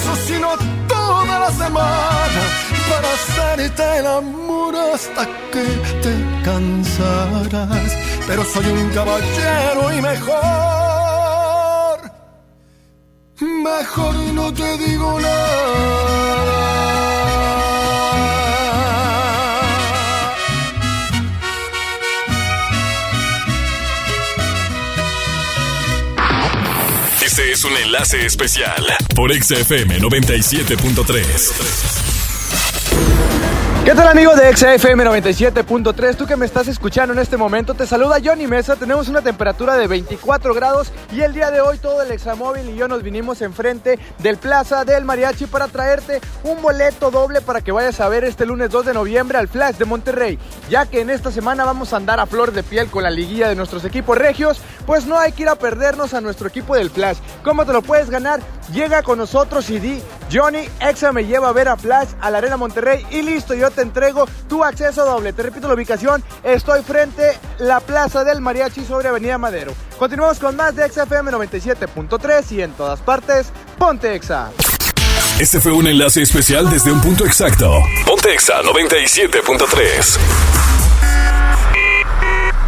beso, sino toda la semana para hacerte el amor hasta que te cansarás. Pero soy un caballero y mejor, mejor no te digo nada. Este es un enlace especial por XFM 97.3. ¿Qué tal amigos de XFM 97.3? Tú que me estás escuchando en este momento, te saluda Johnny Mesa. Tenemos una temperatura de 24 grados y el día de hoy todo el examóvil y yo nos vinimos enfrente del Plaza del Mariachi para traerte un boleto doble para que vayas a ver este lunes 2 de noviembre al Flash de Monterrey. Ya que en esta semana vamos a andar a flor de piel con la liguilla de nuestros equipos regios, pues no hay que ir a perdernos a nuestro equipo del Flash. ¿Cómo te lo puedes ganar? Llega con nosotros y di, Johnny, Exa me lleva a ver a Flash a la Arena Monterrey y listo, yo te entrego tu acceso doble. Te repito la ubicación, estoy frente la Plaza del Mariachi sobre Avenida Madero. Continuamos con más de XFM 97.3 y en todas partes, ponte Exa. Este fue un enlace especial desde un punto exacto. Ponte Exa 97.3.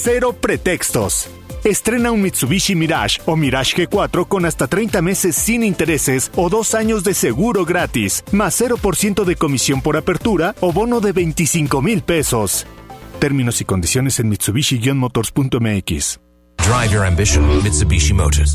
Cero pretextos. Estrena un Mitsubishi Mirage o Mirage G4 con hasta 30 meses sin intereses o dos años de seguro gratis, más 0% de comisión por apertura o bono de 25 mil pesos. Términos y condiciones en Mitsubishi-motors.mx. Drive your ambition, Mitsubishi Motors.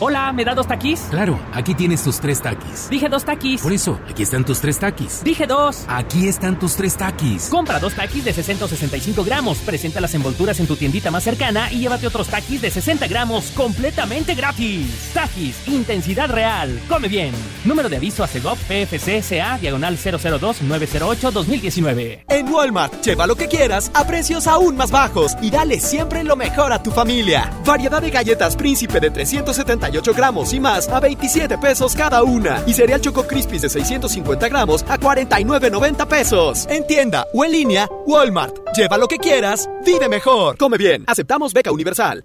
Hola, ¿me da dos taquis? Claro, aquí tienes tus tres taquis. Dije dos taquis. Por eso, aquí están tus tres taquis. Dije dos. Aquí están tus tres taquis. Compra dos taquis de 665 gramos. Presenta las envolturas en tu tiendita más cercana y llévate otros taquis de 60 gramos completamente gratis. Taquis, intensidad real. Come bien. Número de aviso a CEGOP PFC CA diagonal 002-908-2019. En Walmart, lleva lo que quieras a precios aún más bajos y dale siempre lo mejor a tu familia. Variedad de galletas Príncipe de 378 gramos y más a 27 pesos cada una. Y cereal Choco Crispies de 650 gramos a 49.90 pesos. En tienda o en línea, Walmart. Lleva lo que quieras, vive mejor. Come bien, aceptamos beca universal.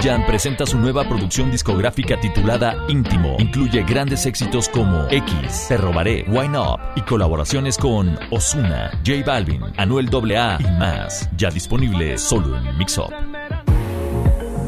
PS08. Nicky Jam presenta su nueva producción discográfica titulada Íntimo. Incluye grandes éxitos como X, Te Robaré, Wine Up y colaboraciones con Osuna, J Balvin, Anuel AA y más. Ya disponible solo en Mix Up.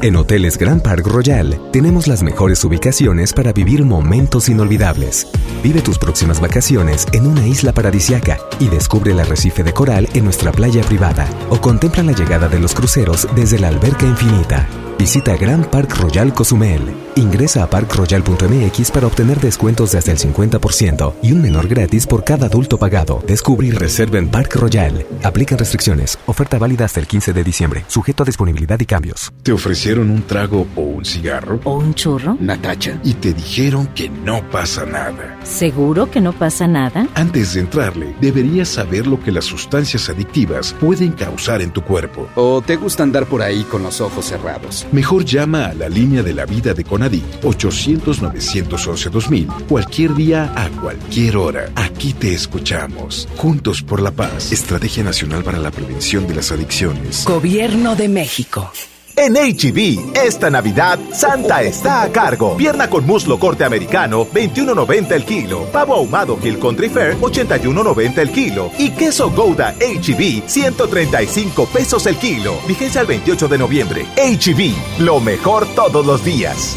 En Hoteles Grand Park Royal tenemos las mejores ubicaciones para vivir momentos inolvidables. Vive tus próximas vacaciones en una isla paradisiaca y descubre el arrecife de coral en nuestra playa privada o contempla la llegada de los cruceros desde la alberca infinita. Visita Grand Park Royal Cozumel. Ingresa a parkroyal.mx para obtener descuentos de hasta el 50% y un menor gratis por cada adulto pagado. Descubre y reserva en Park Royal. Aplican restricciones. Oferta válida hasta el 15 de diciembre. Sujeto a disponibilidad y cambios. ¿Te ofrecieron un trago o un cigarro? ¿O un churro? Natacha. Y te dijeron que no pasa nada. ¿Seguro que no pasa nada? Antes de entrarle, deberías saber lo que las sustancias adictivas pueden causar en tu cuerpo. ¿O te gusta andar por ahí con los ojos cerrados? Mejor llama a la línea de la vida de Conadic 800-911-2000 cualquier día a cualquier hora. Aquí te escuchamos. Juntos por la paz. Estrategia Nacional para la Prevención de las Adicciones. Gobierno de México. En HB, esta Navidad, Santa está a cargo. Pierna con muslo corte americano, 21.90 el kilo. Pavo ahumado Hill Country Fair, 81.90 el kilo. Y queso Gouda HB, 135 pesos el kilo. Vigencia el 28 de noviembre. HB, lo mejor todos los días.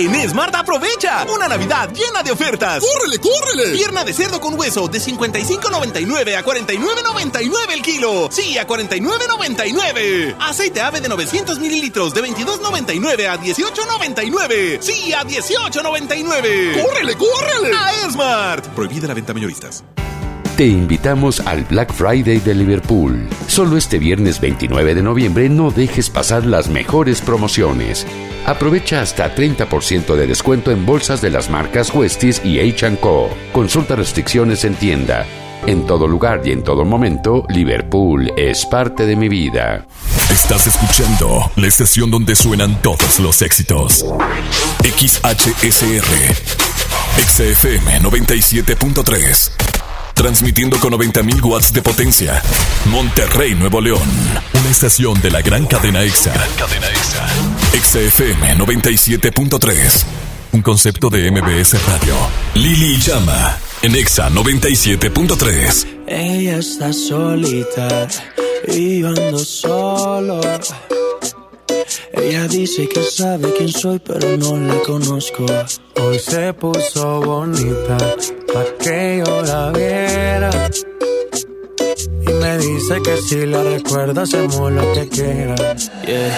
En Smart aprovecha una Navidad llena de ofertas. ¡Córrele, córrele! Pierna de cerdo con hueso de 55.99 a 49.99 el kilo. Sí, a 49.99. Aceite ave de 900 mililitros de 22.99 a 18.99. Sí, a 18.99. ¡Córrele, córrele! A Smart. Prohibida la venta mayoristas. Te invitamos al Black Friday de Liverpool. Solo este viernes 29 de noviembre no dejes pasar las mejores promociones. Aprovecha hasta 30% de descuento en bolsas de las marcas Westies y H&Co. Consulta restricciones en tienda. En todo lugar y en todo momento, Liverpool es parte de mi vida. Estás escuchando la estación donde suenan todos los éxitos. XHSR. XFM 97.3. Transmitiendo con 90.000 watts de potencia. Monterrey, Nuevo León. Una estación de la gran cadena EXA. cadena EXA. EXA FM 97.3. Un concepto de MBS Radio. Lili Llama. En EXA 97.3. Ella está solita y yo ando solo. Ella dice que sabe quién soy, pero no la conozco. Hoy se puso bonita pa' que yo la viera. Y me dice que si la recuerda hacemos lo que quiera. Yeah.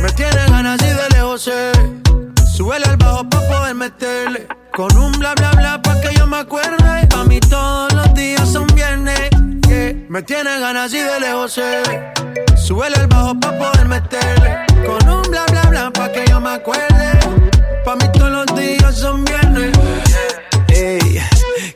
Me tiene ganas y de lejos sé. Al bajo pa' poder meterle. Con un bla bla bla pa' que yo me acuerde. Pa' mí todos los días son viernes. Me tiene ganas y de lejos sé. Al bajo pa' poder meterle. Con un bla bla bla pa' que yo me acuerde. Pa' mí todos los días son viernes.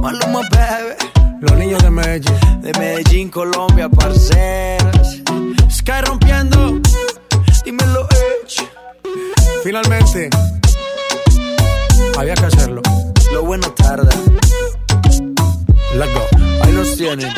Maluma, baby. Los niños de Medellín. De Medellín, Colombia, parceras. Sky rompiendo. Dímelo, Edge. Finalmente. Había que hacerlo. Lo bueno tarda. Let's go. Ahí los tienen.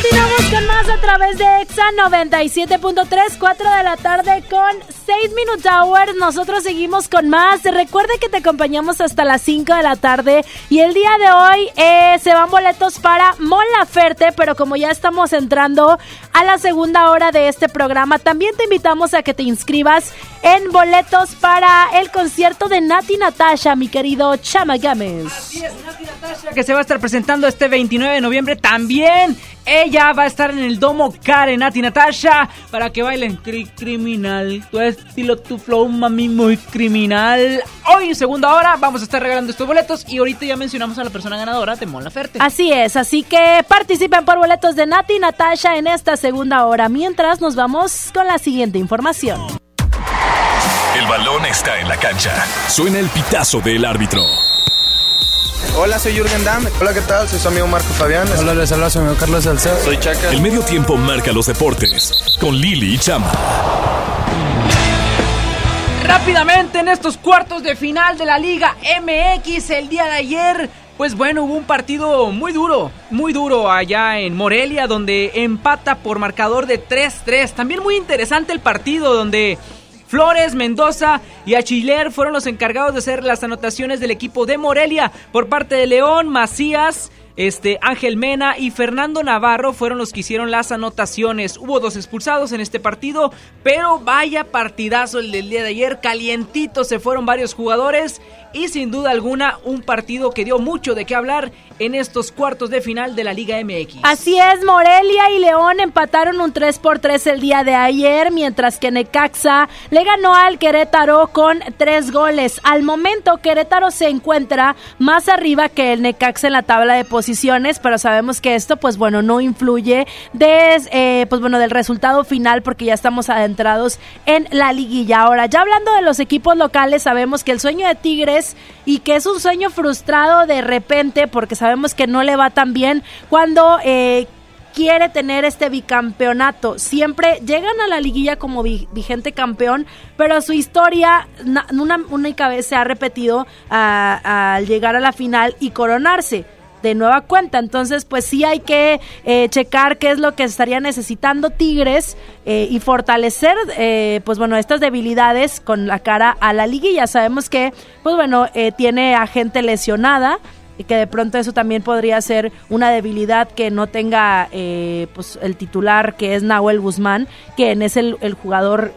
Continuamos con más a través de Exa Exa 97.3, 4 de la tarde con 6 Minute Hours. Nosotros seguimos con más. Recuerde que te acompañamos hasta las 5 de la tarde. Y el día de hoy eh, se van boletos para Mon Laferte. Pero como ya estamos entrando a la segunda hora de este programa, también te invitamos a que te inscribas en boletos para el concierto de Nati Natasha, mi querido Chama Gámez. Así es, Nati Natasha, que se va a estar presentando este 29 de noviembre también. Ella va a estar en el Domo Karen, Nati Natasha, para que bailen cri criminal. Tu estilo, tu flow, mami, muy criminal. Hoy en segunda hora vamos a estar regalando estos boletos y ahorita ya mencionamos a la persona ganadora de Mon Laferte. Así es, así que participen por boletos de Nati Natasha en esta segunda hora. Mientras nos vamos con la siguiente información. El balón está en la cancha. Suena el pitazo del árbitro. Hola, soy Jürgen Damm. Hola, ¿qué tal? Soy su amigo Marco Fabián. Hola, les habla su amigo Carlos Salcedo. Soy Chaca. El medio tiempo marca los deportes con Lili y Chama. Rápidamente en estos cuartos de final de la Liga MX el día de ayer. Pues bueno, hubo un partido muy duro, muy duro allá en Morelia, donde empata por marcador de 3-3. También muy interesante el partido, donde Flores, Mendoza y Achiller fueron los encargados de hacer las anotaciones del equipo de Morelia. Por parte de León, Macías, este, Ángel Mena y Fernando Navarro fueron los que hicieron las anotaciones. Hubo dos expulsados en este partido, pero vaya partidazo el del día de ayer. Calientito se fueron varios jugadores y sin duda alguna un partido que dio mucho de qué hablar en estos cuartos de final de la Liga MX. Así es, Morelia y León empataron un 3 por 3 el día de ayer, mientras que Necaxa le ganó al Querétaro con tres goles. Al momento, Querétaro se encuentra más arriba que el Necaxa en la tabla de posiciones, pero sabemos que esto, pues bueno, no influye de, eh, pues bueno, del resultado final porque ya estamos adentrados en la liguilla. Ahora, ya hablando de los equipos locales, sabemos que el sueño de Tigres y que es un sueño frustrado de repente porque sabemos que no le va tan bien cuando eh, quiere tener este bicampeonato. Siempre llegan a la liguilla como vigente campeón, pero su historia una única vez se ha repetido al llegar a la final y coronarse de nueva cuenta. Entonces, pues sí hay que eh, checar qué es lo que estaría necesitando Tigres eh, y fortalecer, eh, pues bueno, estas debilidades con la cara a la liguilla. Sabemos que, pues bueno, tiene a gente lesionada y que de pronto eso también podría ser una debilidad que no tenga pues el titular que es Nahuel Guzmán, quien es el, el jugador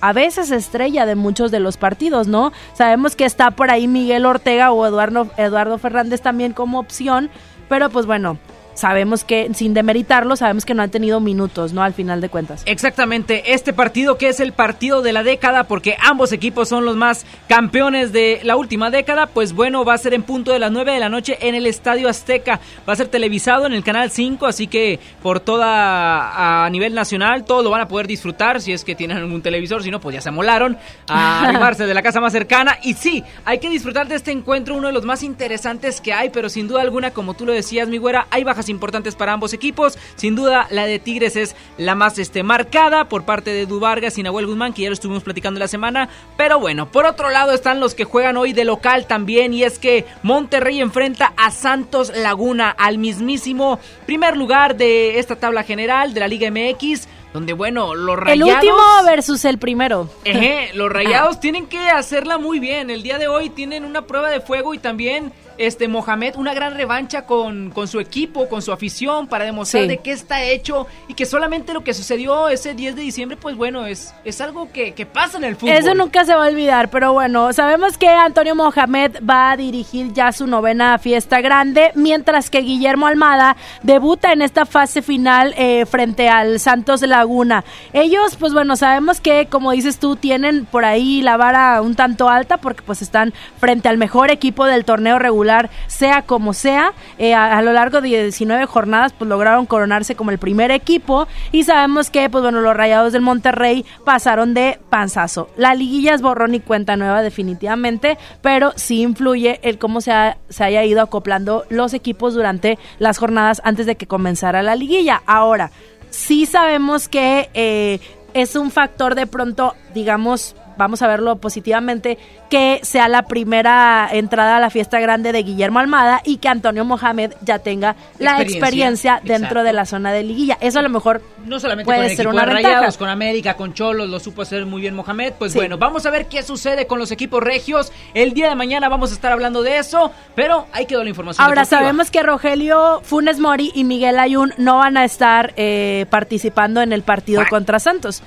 a veces estrella de muchos de los partidos, ¿no? Sabemos que está por ahí Miguel Ortega o Eduardo, Eduardo Fernández también como opción, pero pues bueno, sabemos que, sin demeritarlo, sabemos que no han tenido minutos, ¿no? Al final de cuentas. Exactamente, este partido que es el partido de la década, porque ambos equipos son los más campeones de la última década, pues bueno, va a ser en punto de las 9 de la noche en el Estadio Azteca. Va a ser televisado en el Canal 5, así que por toda, a nivel nacional, todos lo van a poder disfrutar, si es que tienen algún televisor, si no, pues ya se amolaron a *laughs* arrimarse de la casa más cercana. Y sí, hay que disfrutar de este encuentro, uno de los más interesantes que hay, pero sin duda alguna, como tú lo decías, mi güera, hay bajas importantes para ambos equipos. Sin duda, la de Tigres es la más este, marcada por parte de Duvargas y Nahuel Guzmán, que ya lo estuvimos platicando la semana. Pero bueno, por otro lado están los que juegan hoy de local también, y es que Monterrey enfrenta a Santos Laguna, al mismísimo primer lugar de esta tabla general de la Liga MX donde bueno, los rayados... El último versus el primero. los *laughs* rayados tienen que hacerla muy bien. El día de hoy tienen una prueba de fuego y también este Mohamed una gran revancha con, con su equipo, con su afición, para demostrar de qué está hecho y que solamente lo que sucedió ese 10 de diciembre, pues bueno, es, es algo que, que pasa en el fútbol. Eso nunca se va a olvidar, pero bueno, sabemos que Antonio Mohamed va a dirigir ya su novena fiesta grande, mientras que Guillermo Almada debuta en esta fase final eh, frente al Santos Laguna. Ellos, pues bueno, sabemos que, como dices tú, tienen por ahí la vara un tanto alta porque pues están frente al mejor equipo del torneo regular sea como sea. Eh, a, lo largo de 19 jornadas, pues lograron coronarse como el primer equipo y sabemos que, pues bueno, los Rayados del Monterrey pasaron de panzazo. La liguilla es borrón y cuenta nueva definitivamente, pero sí influye el cómo se, se haya ido acoplando los equipos durante las jornadas antes de que comenzara la liguilla. Ahora, sí sabemos que eh, es un factor de pronto, digamos, vamos a verlo positivamente, que sea la primera entrada a la fiesta grande de Guillermo Almada y que Antonio Mohamed ya tenga la Experiencia, experiencia dentro de la zona de liguilla. Eso a lo mejor No solamente puede con el ser equipo una de ventaja. Rayados, con América, con Cholos, lo supo hacer muy bien Mohamed. Pues Sí. bueno, vamos a ver qué sucede con los equipos regios. El día de mañana vamos a estar hablando de eso, pero ahí quedó la información. Ahora deportiva. sabemos que Rogelio Funes Mori y Miguel Ayun no van a estar eh, participando en el partido contra Santos.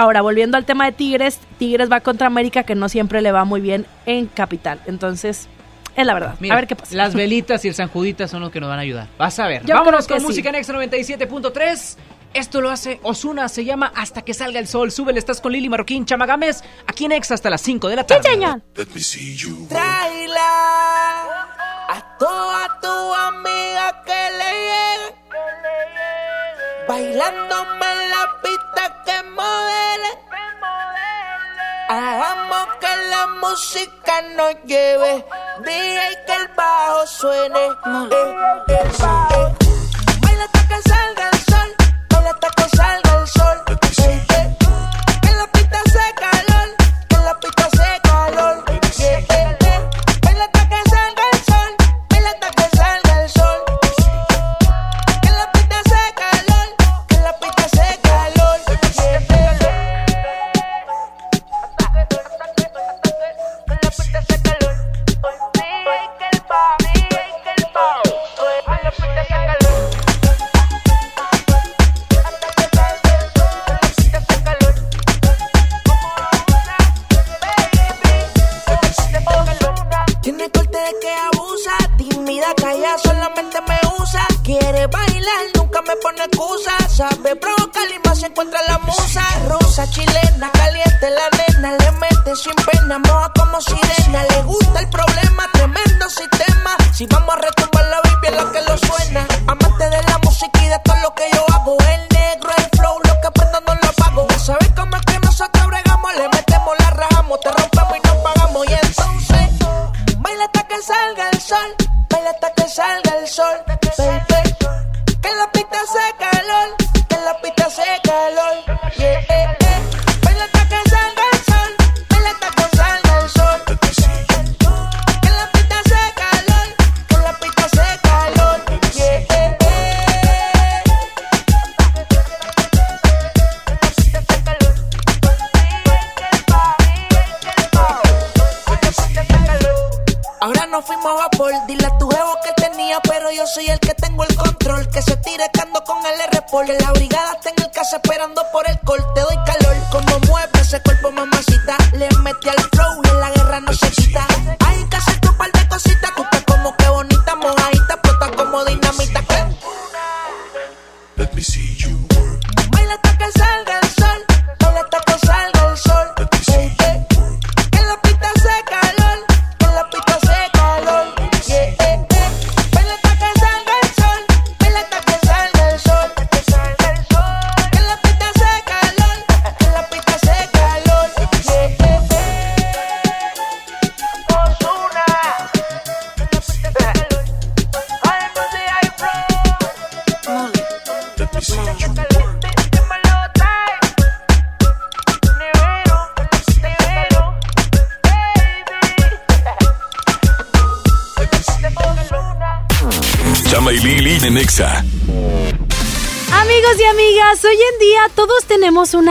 Ahora, volviendo al tema de Tigres, Tigres va contra América, que no siempre le va muy bien en Capital. Entonces, es la verdad. Mira, a ver qué pasa. Las velitas y el San Judita son los que nos van a ayudar. Vas a ver. Yo Vámonos con música sí. en Extra 97.3. Esto lo hace Osuna, se llama Hasta que salga el sol. Súbele, estás con Lili Marroquín, Chamagames, aquí en Exa hasta las 5 de la tarde. Tráela a toda tu amiga que le llegue. Bailándome la pista que modele. Hagamos que la música nos lleve. DJ que el bajo suene. Eh, eh, eh.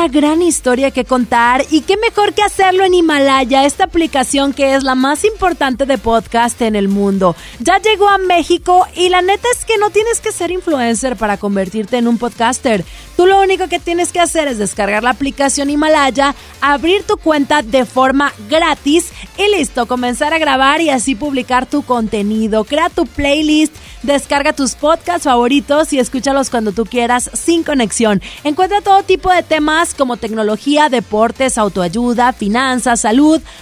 Gran historia que contar y qué mejor que hacerlo en Himalaya, esta aplicación que es la más importante de podcast en el mundo. Ya llegó a México y la neta es que no tienes que ser influencer para convertirte en un podcaster. Tú lo único que tienes que hacer es descargar la aplicación Himalaya, abrir tu cuenta de forma gratis y listo, comenzar a grabar y así publicar tu contenido. Crea tu playlist, descarga tus podcasts favoritos y escúchalos cuando tú quieras sin conexión. Encuentra todo tipo de temas como tecnología, deportes, autoayuda, finanzas, salud,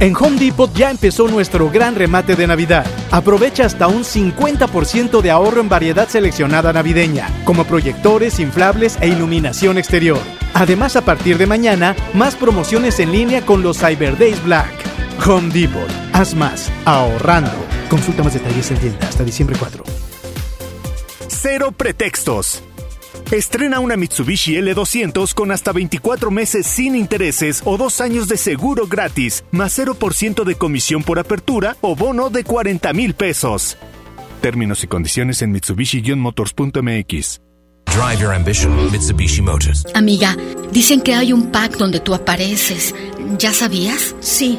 En Home Depot ya empezó nuestro gran remate de Navidad. Aprovecha hasta un 50% de ahorro en variedad seleccionada navideña, como proyectores, inflables e iluminación exterior. Además, a partir de mañana, más promociones en línea con los Cyber Days Black. Home Depot. Haz más, ahorrando. Consulta más detalles en tienda hasta diciembre 4. Cero pretextos. Estrena una Mitsubishi L200 con hasta 24 meses sin intereses o dos años de seguro gratis, más 0% de comisión por apertura o bono de 40 mil pesos. Términos y condiciones en Mitsubishi-motors.mx. Drive your ambition, Mitsubishi Motors. Amiga, dicen que hay un pack donde tú apareces. ¿Ya sabías? Sí.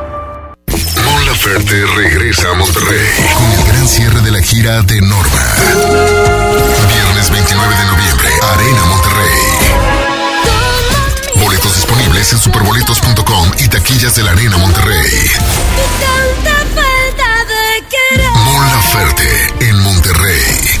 Laferte regresa a Monterrey con el gran cierre de la gira de Norma. Viernes 29 de noviembre, Arena Monterrey. Boletos disponibles en superboletos.com y taquillas de la Arena Monterrey. Mon Laferte en Monterrey.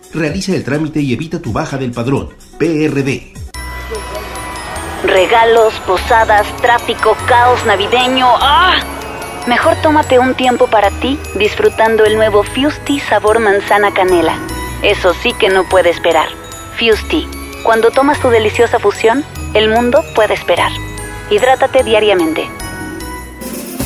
Realiza el trámite y evita tu baja del padrón. PRD. Regalos, posadas, tráfico, caos navideño. ¡Ah! Mejor tómate un tiempo para ti disfrutando el nuevo Fusti sabor manzana canela. Eso sí que no puede esperar. Fusti. Cuando tomas tu deliciosa fusión, el mundo puede esperar. Hidrátate diariamente.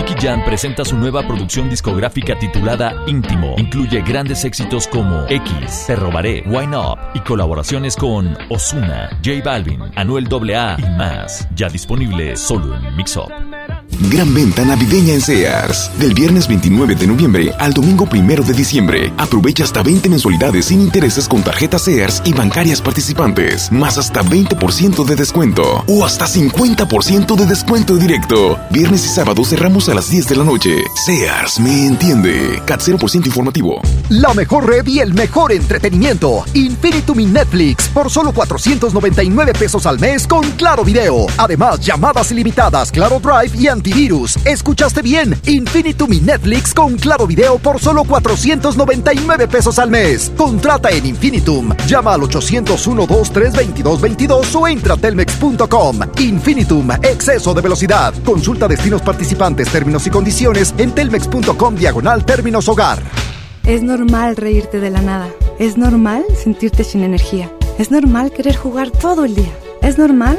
Nicky Jam presenta su nueva producción discográfica titulada Íntimo. Incluye grandes éxitos como X, Te Robaré, Wine Up y colaboraciones con Osuna, J Balvin, Anuel AA y más. Ya disponible solo en Mix Up. Gran venta navideña en Sears. Del viernes 29 de noviembre al domingo 1 de diciembre. Aprovecha hasta 20 mensualidades sin intereses con tarjetas Sears y bancarias participantes. Más hasta 20% de descuento. O hasta 50% de descuento directo. Viernes y sábado cerramos a las 10 de la noche. Sears me entiende. CAT 0% informativo. La mejor red y el mejor entretenimiento. Infinitum y Netflix por solo 499 pesos al mes con Claro Video. Además, llamadas ilimitadas, Claro Drive y antivirus. ¿Escuchaste bien? Infinitum y Netflix con Claro Video por solo 499 pesos al mes. Contrata en Infinitum. Llama al 801-2322-22 o entra a telmex.com. Infinitum, exceso de velocidad. Consulta destinos participantes, términos y condiciones en telmex.com diagonal términos hogar. Es normal reírte de la nada. Es normal sentirte sin energía. Es normal querer jugar todo el día. Es normal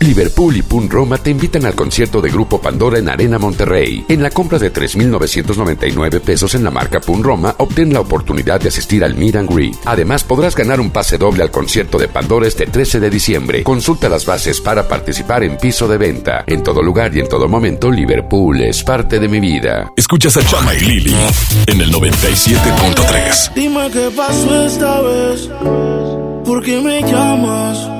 Liverpool y Pun Roma te invitan al concierto de Grupo Pandora en Arena Monterrey. En la compra de 3.999 pesos en la marca Pun Roma, obtén la oportunidad de asistir al Meet and Greet. Además, podrás ganar un pase doble al concierto de Pandora este 13 de diciembre. Consulta las bases para participar en piso de venta. En todo lugar y en todo momento, Liverpool es parte de mi vida. Escuchas a Chama y Lili en el 97.3. Dime qué pasó esta vez. ¿Por qué me llamas?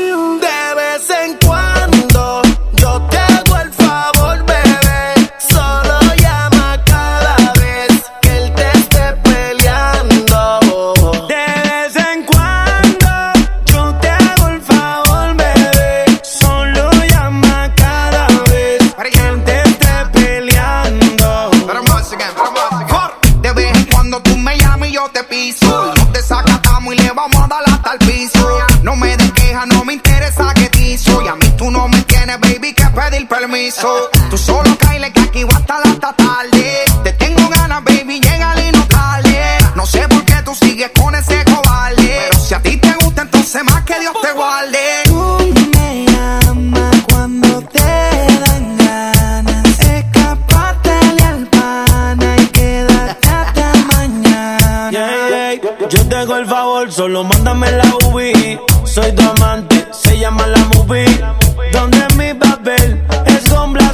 Tienes, baby, que pedir permiso. Tú solo caile que aquí voy hasta la hasta tarde. Te tengo ganas, baby, llega y no tarde. No sé por qué tú sigues con ese cobarde. Pero si a ti te gusta, entonces más que Dios te guarde. Tú me llamas cuando te dan ganas. Escapátele al pana y quédate hasta mañana. Yo te hago el favor, solo mándame la UV. Soy tu amante, se llama la movie.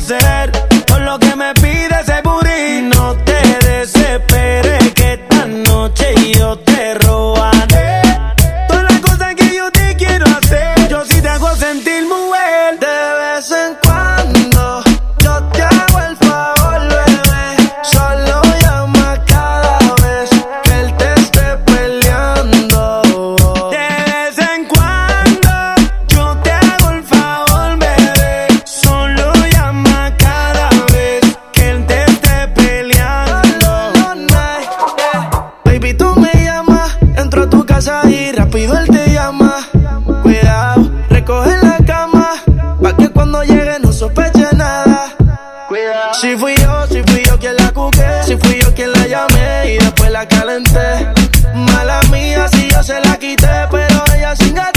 Placer. Todo lo que me pide Si fui yo, si fui yo quien la cuqué, si fui yo quien la llamé y después la calenté. Mala mía si yo se la quité, pero ella sin gatear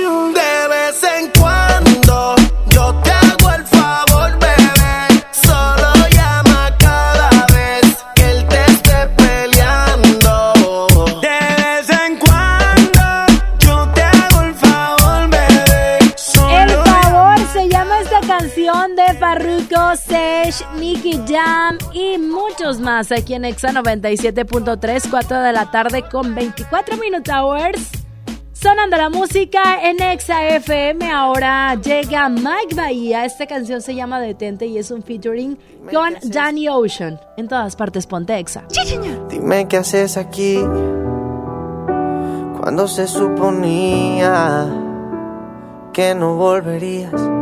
Sesh, Nicky Jam y muchos más aquí en Exa 97.3, 4 de la tarde con 24 minute hours. Sonando la música en Exa FM, ahora llega Mike Bahía. Esta canción se llama Detente y es un featuring con Danny Ocean. En todas partes ponte Exa. Dime qué haces aquí cuando se suponía que no volverías.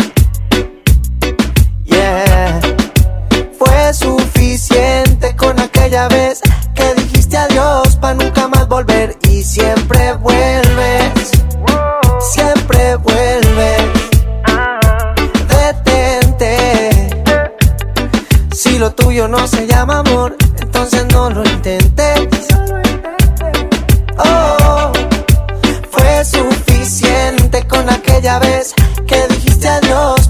vez que dijiste adiós pa' nunca más volver y siempre vuelves, siempre vuelves. Detente, si lo tuyo no se llama amor, entonces no lo intentes. Oh, fue suficiente con aquella vez que dijiste adiós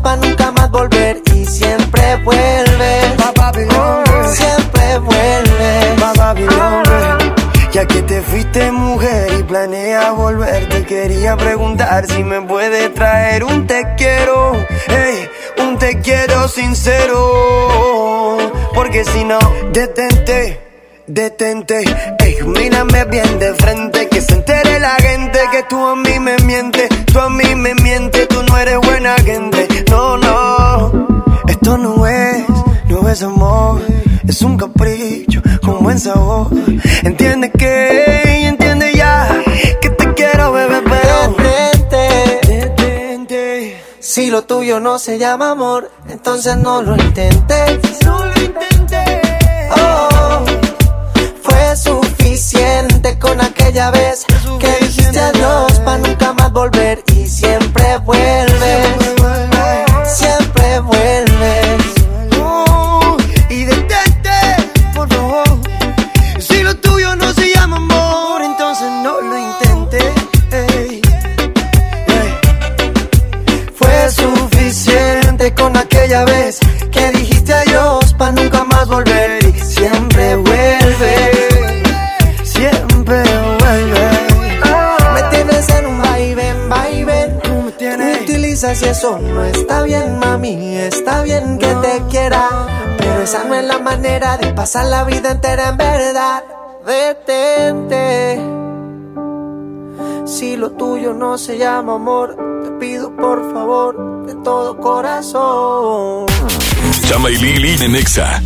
te fuiste mujer y planeas volver, te quería preguntar si me puede traer un te quiero, hey, un te quiero sincero. Porque si no, detente. Detente, ey, mírame bien de frente, que se entere la gente que tú a mí me mientes, tú a mí me mientes, tú no eres buena gente. No, no, esto no es, no es amor, es un capricho con buen sabor. Entiende que, entiende ya, que te quiero, bebé, pero Detente. Si lo tuyo no se llama amor, entonces no lo intentes. No lo intenté. Oh, fue suficiente con aquella vez que dijiste adiós para nunca más volver y siempre vuelve. Pasar la vida entera en verdad. Detente. Si lo tuyo no se llama amor, te pido por favor de todo corazón. Chama y Lili de Nexa.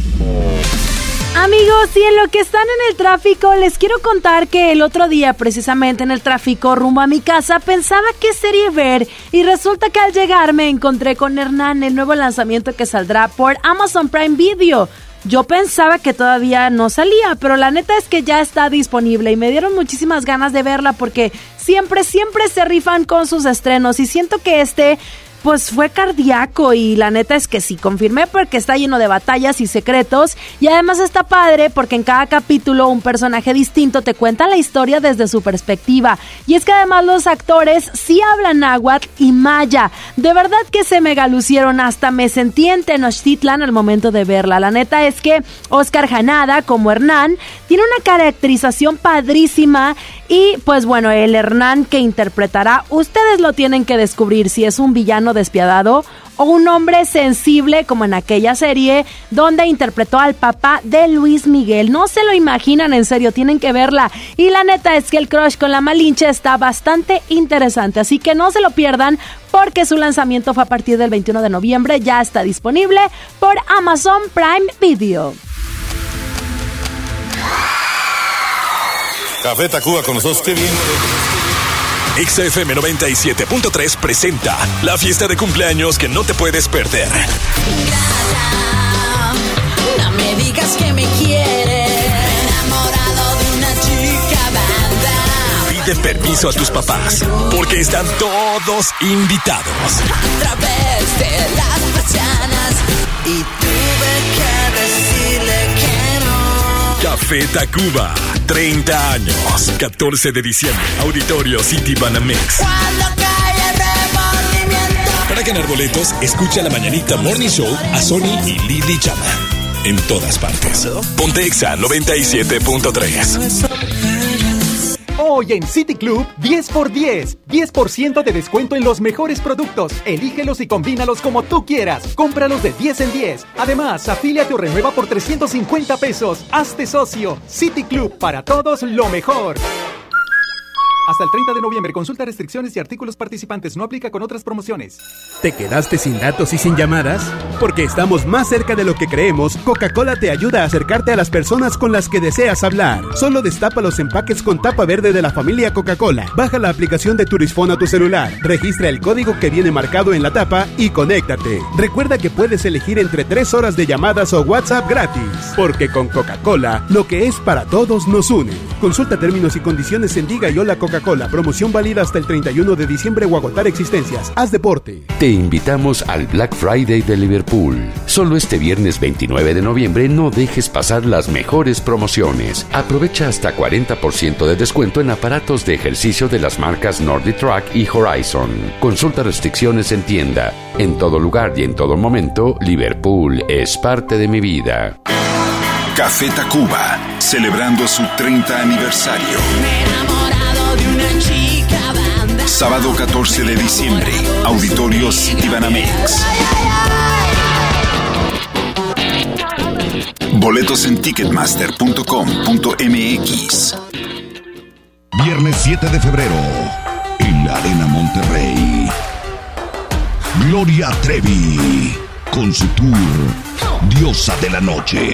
Amigos, y en lo que están en el tráfico, les quiero contar que el otro día, precisamente en el tráfico rumbo a mi casa, pensaba qué serie ver y resulta que al llegar me encontré con Hernán, el nuevo lanzamiento que saldrá por Amazon Prime Video. Yo pensaba que todavía no salía, pero la neta es que ya está disponible y me dieron muchísimas ganas de verla porque siempre, siempre se rifan con sus estrenos y siento que este pues fue cardíaco y la neta es que sí, confirmé porque está lleno de batallas y secretos y además está padre porque en cada capítulo un personaje distinto te cuenta la historia desde su perspectiva. Y es que además los actores sí hablan náhuatl y maya, de verdad que se mega lucieron, hasta me sentí en Tenochtitlan al momento de verla, la neta es que Oscar Janada como Hernán tiene una caracterización padrísima y pues bueno, el Hernán que interpretará, ustedes lo tienen que descubrir si es un villano despiadado o un hombre sensible como en aquella serie donde interpretó al papá de Luis Miguel. No se lo imaginan, en serio, tienen que verla. Y la neta es que el crush con la Malinche está bastante interesante, así que no se lo pierdan porque su lanzamiento fue a partir del 21 de noviembre, ya está disponible por Amazon Prime Video. Café Tacuba con nosotros, qué bien. XFM 97.3 presenta la fiesta de cumpleaños que no te puedes perder. No me digas que me quieres. Enamorado de una chica banda. Pide permiso a tus papás, porque están todos invitados. A través de las persianas. Y tuve que decirle que no. Café Tacuba, 30 años, 14 de diciembre, Auditorio City Banamex. Para ganar boletos, escucha la mañanita Morning Show a Sony y Lily Chama. En todas partes. Pontexa 97.3. Hoy en City Club, 10 por 10. 10% de descuento en los mejores productos. Elígelos y combínalos como tú quieras. Cómpralos de 10 en 10. Además, afíliate o renueva por 350 pesos. Hazte socio. City Club, para todos lo mejor. Hasta el 30 de noviembre, consulta restricciones y artículos participantes. No aplica con otras promociones. ¿Te quedaste sin datos y sin llamadas? Porque estamos más cerca de lo que creemos, Coca-Cola te ayuda a acercarte a las personas con las que deseas hablar. Solo destapa los empaques con tapa verde de la familia Coca-Cola. Baja la aplicación de Turisfón a tu celular. Registra el código que viene marcado en la tapa y conéctate. Recuerda que puedes elegir entre 3 horas de llamadas o WhatsApp gratis. Porque con Coca-Cola, lo que es para todos nos une. Consulta términos y condiciones en Diga y Hola Coca Coca-Cola. Promoción válida hasta el 31 de diciembre o agotar existencias. Haz deporte. Te invitamos al Black Friday de Liverpool. Solo este viernes 29 de noviembre no dejes pasar las mejores promociones. Aprovecha hasta 40% de descuento en aparatos de ejercicio de las marcas Nordic Track y Horizon. Consulta restricciones en tienda. En todo lugar y en todo momento, Liverpool es parte de mi vida. Café Tacuba, celebrando su 30 aniversario. Sábado 14 de diciembre, Auditorio Citibanamex. Boletos en ticketmaster.com.mx. Viernes 7 de febrero, en la Arena Monterrey. Gloria Trevi, con su tour Diosa de la Noche.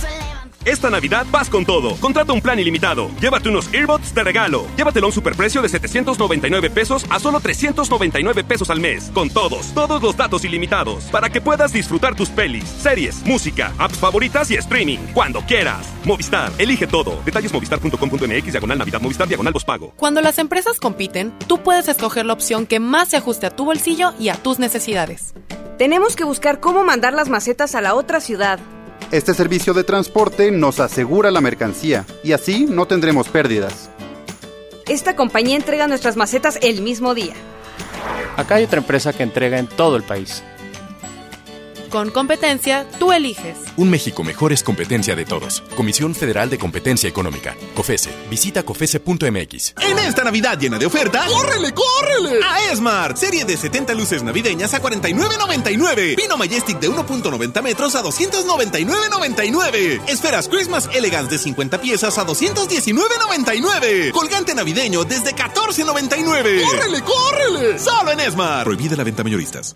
Esta Navidad vas con todo. Contrata un plan ilimitado. Llévate unos earbuds de regalo. Llévatelo a un superprecio de 799 pesos a solo 399 pesos al mes. Con todos, todos los datos ilimitados. Para que puedas disfrutar tus pelis, series, música, apps favoritas y streaming. Cuando quieras. Movistar, elige todo. Detalles movistar.com.mx, diagonal Navidad, Movistar, diagonal pago. Cuando las empresas compiten, tú puedes escoger la opción que más se ajuste a tu bolsillo y a tus necesidades. Tenemos que buscar cómo mandar las macetas a la otra ciudad. Este servicio de transporte nos asegura la mercancía y así no tendremos pérdidas. Esta compañía entrega nuestras macetas el mismo día. Acá hay otra empresa que entrega en todo el país. Con competencia, tú eliges. Un México mejor es competencia de todos. Comisión Federal de Competencia Económica. COFESE. Visita COFESE.mx. En esta Navidad llena de ofertas, ¡córrele, córrele! A Esmart. Serie de 70 luces navideñas a 49.99. Pino Majestic de 1.90 metros a 299.99. Esferas Christmas Elegance de 50 piezas a 219.99. Colgante navideño desde 14.99. ¡Córrele, córrele! Solo en Esmart. Prohibida la venta mayoristas.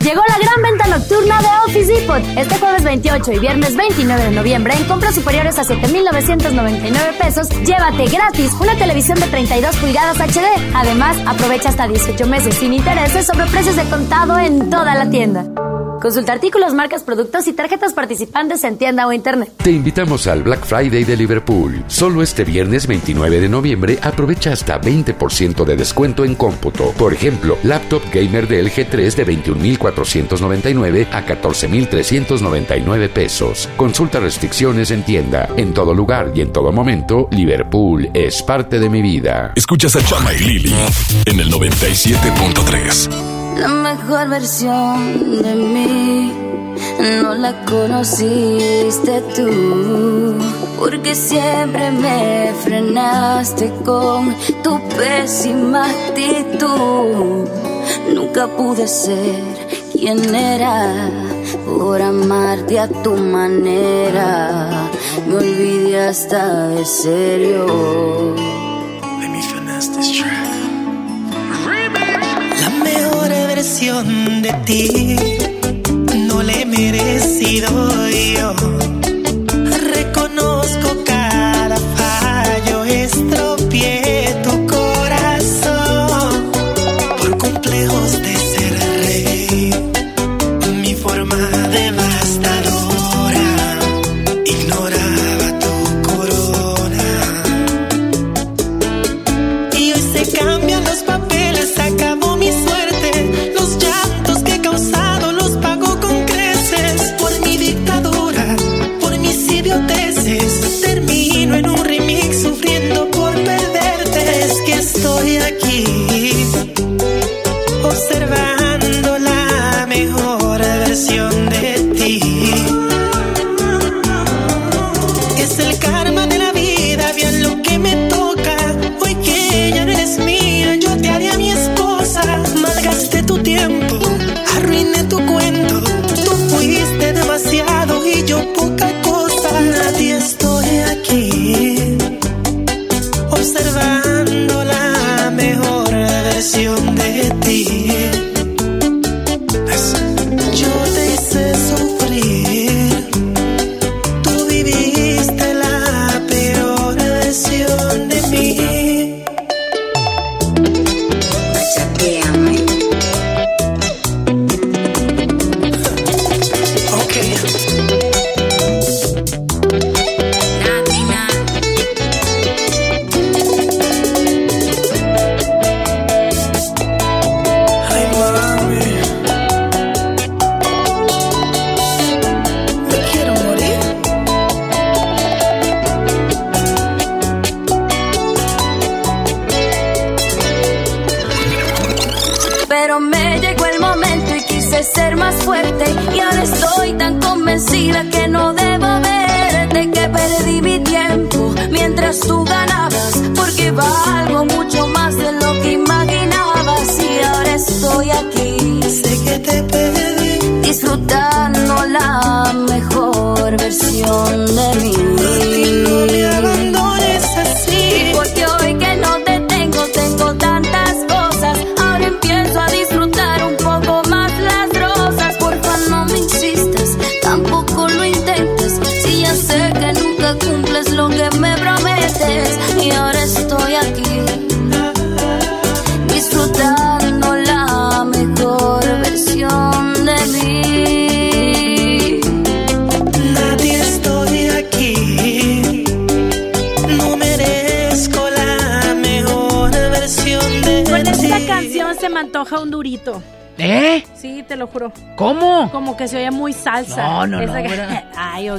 Llegó la gran venta nocturna de Office Depot este jueves 28 y viernes 29 de noviembre en compras superiores a 7.999 pesos. Llévate gratis una televisión de 32 pulgadas HD. Además, aprovecha hasta 18 meses sin intereses sobre precios de contado en toda la tienda. Consulta artículos, marcas, productos y tarjetas participantes en tienda o internet. Te invitamos al Black Friday de Liverpool. Solo este viernes 29 de noviembre aprovecha hasta 20% de descuento en cómputo. Por ejemplo, laptop gamer de LG 3 de 21.000 14.499 a 14.399 pesos. Consulta restricciones en tienda. En todo lugar y en todo momento, Liverpool es parte de mi vida. Escuchas a Chama y Lili en el 97.3. La mejor versión de mí no la conociste tú, porque siempre me frenaste con tu pésima actitud Nunca pude ser quien era por amarte a tu manera. Me olvidé hasta de serio. Let me finesse this track. La mejor versión de ti no le he merecido yo.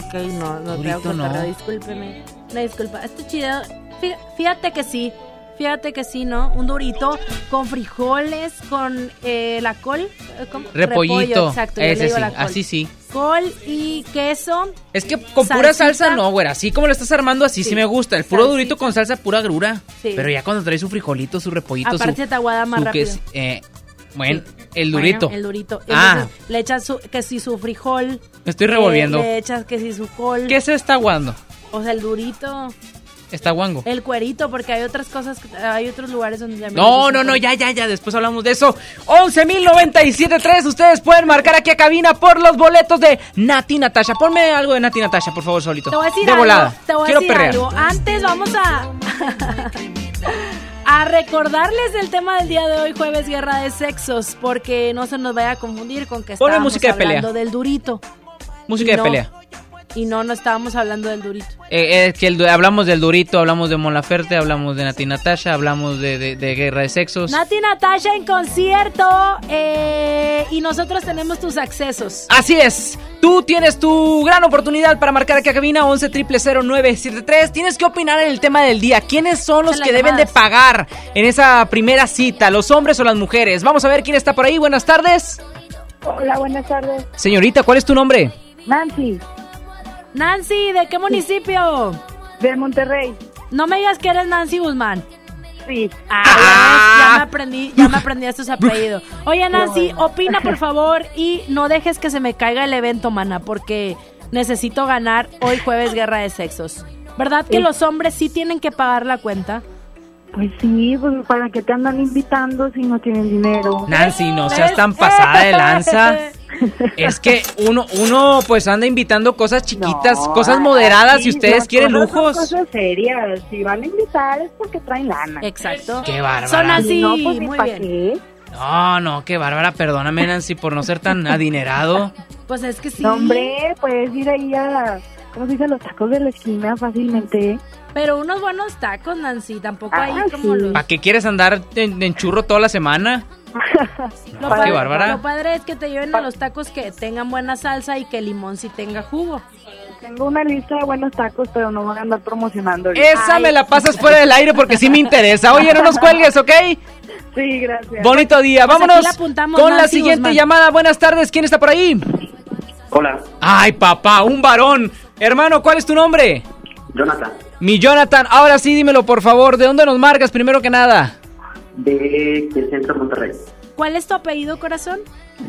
Ok, no, no creo que no. discúlpeme. Una disculpa. Está chido. Fí- Fíjate que sí. Fíjate que sí, ¿no? Un durito con frijoles, con eh, la col. eh, ¿cómo? Repollito. Repollo, exacto. yo le Ese digo sí, la col. así sí. Col y queso. Es que con pura salsa no, güera. Así como lo estás armando, así sí, Sí. me gusta. El puro durito con salsa pura grura. Sí. Pero ya cuando trae su frijolito, su repollito, Aparte su, te aguada más su rápido. eh, bueno, el durito. Bueno, el durito. Ah. Le echas su, que si su frijol. Me estoy revolviendo. le echas que si su col. ¿Qué se está aguando? O sea, el durito. Está guango. El cuerito, porque hay otras cosas, hay otros lugares donde también No, no, no, ya, ya, ya, después hablamos de eso. 11.097.3, ustedes pueden marcar aquí a cabina por los boletos de Nati Natasha. Ponme algo de Nati Natasha, por favor, solito. Te voy a decir de algo. volada. Te voy a Quiero decir perrear. algo. Antes vamos a. *laughs* a recordarles el tema del día de hoy, jueves guerra de sexos, porque no se nos vaya a confundir con que pelea. hablando del durito. Música de no. pelea. Y no, no estábamos hablando del durito. Eh, eh, que el du- hablamos del Durito, hablamos de Mon Laferte, hablamos de Nati Natasha, hablamos de, de- de Guerra de Sexos. Nati Natasha en concierto eh, y nosotros tenemos tus accesos. Así es, tú tienes tu gran oportunidad para marcar aquí a cabina 11 973 Tienes que opinar en el tema del día. ¿Quiénes son los que deben de pagar en esa primera cita? ¿Los hombres o las mujeres? Vamos a ver quién está por ahí. Buenas tardes. Hola, buenas tardes. Señorita, ¿cuál es tu nombre? Nancy, Nancy, ¿de qué municipio? de Monterrey. No me digas que eres Nancy Guzmán. Sí. Ah, ya me aprendí, ya me aprendí estos apellidos. Oye, Nancy, opina por favor y no dejes que se me caiga el evento, mana, porque necesito ganar hoy jueves Guerra de Sexos. ¿Verdad que Sí. los hombres sí tienen que pagar la cuenta? Pues sí, pues ¿para qué te andan invitando si no tienen dinero? Nancy, no seas tan pasada de lanza. *laughs* Es que uno, uno pues anda invitando cosas chiquitas, No, cosas moderadas sí, y ustedes quieren cosas son lujos. cosas serias. Si van a invitar es porque traen lana. Exacto. Qué bárbara. Son así, No, pues, ¿y muy pa' bien. qué? No, no, qué bárbara, perdóname Nancy por no ser tan *laughs* adinerado. Pues es que sí. No, hombre, puedes ir ahí a, ¿cómo se dice? Los tacos de la esquina fácilmente. Pero unos buenos tacos, Nancy, tampoco ahí Ah, como sí. los... ¿Para qué quieres andar en, en churro toda la semana? *laughs* Lo Qué padre, bárbara. lo padre es que te lleven a los tacos que tengan buena salsa y que el limón sí tenga jugo. Tengo una lista de buenos tacos, pero no van a andar promocionando. Esa me la pasas fuera del aire porque sí me interesa. Oye, no nos cuelgues, ¿ok? Sí, gracias. Bonito día. Pues Vámonos la con la siguiente Guzmán. llamada. Buenas tardes. ¿Quién está por ahí? Hola, Ay, papá, un varón. Hermano, ¿cuál es tu nombre? Jonathan, Mi Jonathan. Ahora sí, dímelo, por favor. ¿De dónde nos marcas primero que nada? de el centro de Monterrey. ¿Cuál es tu apellido, corazón?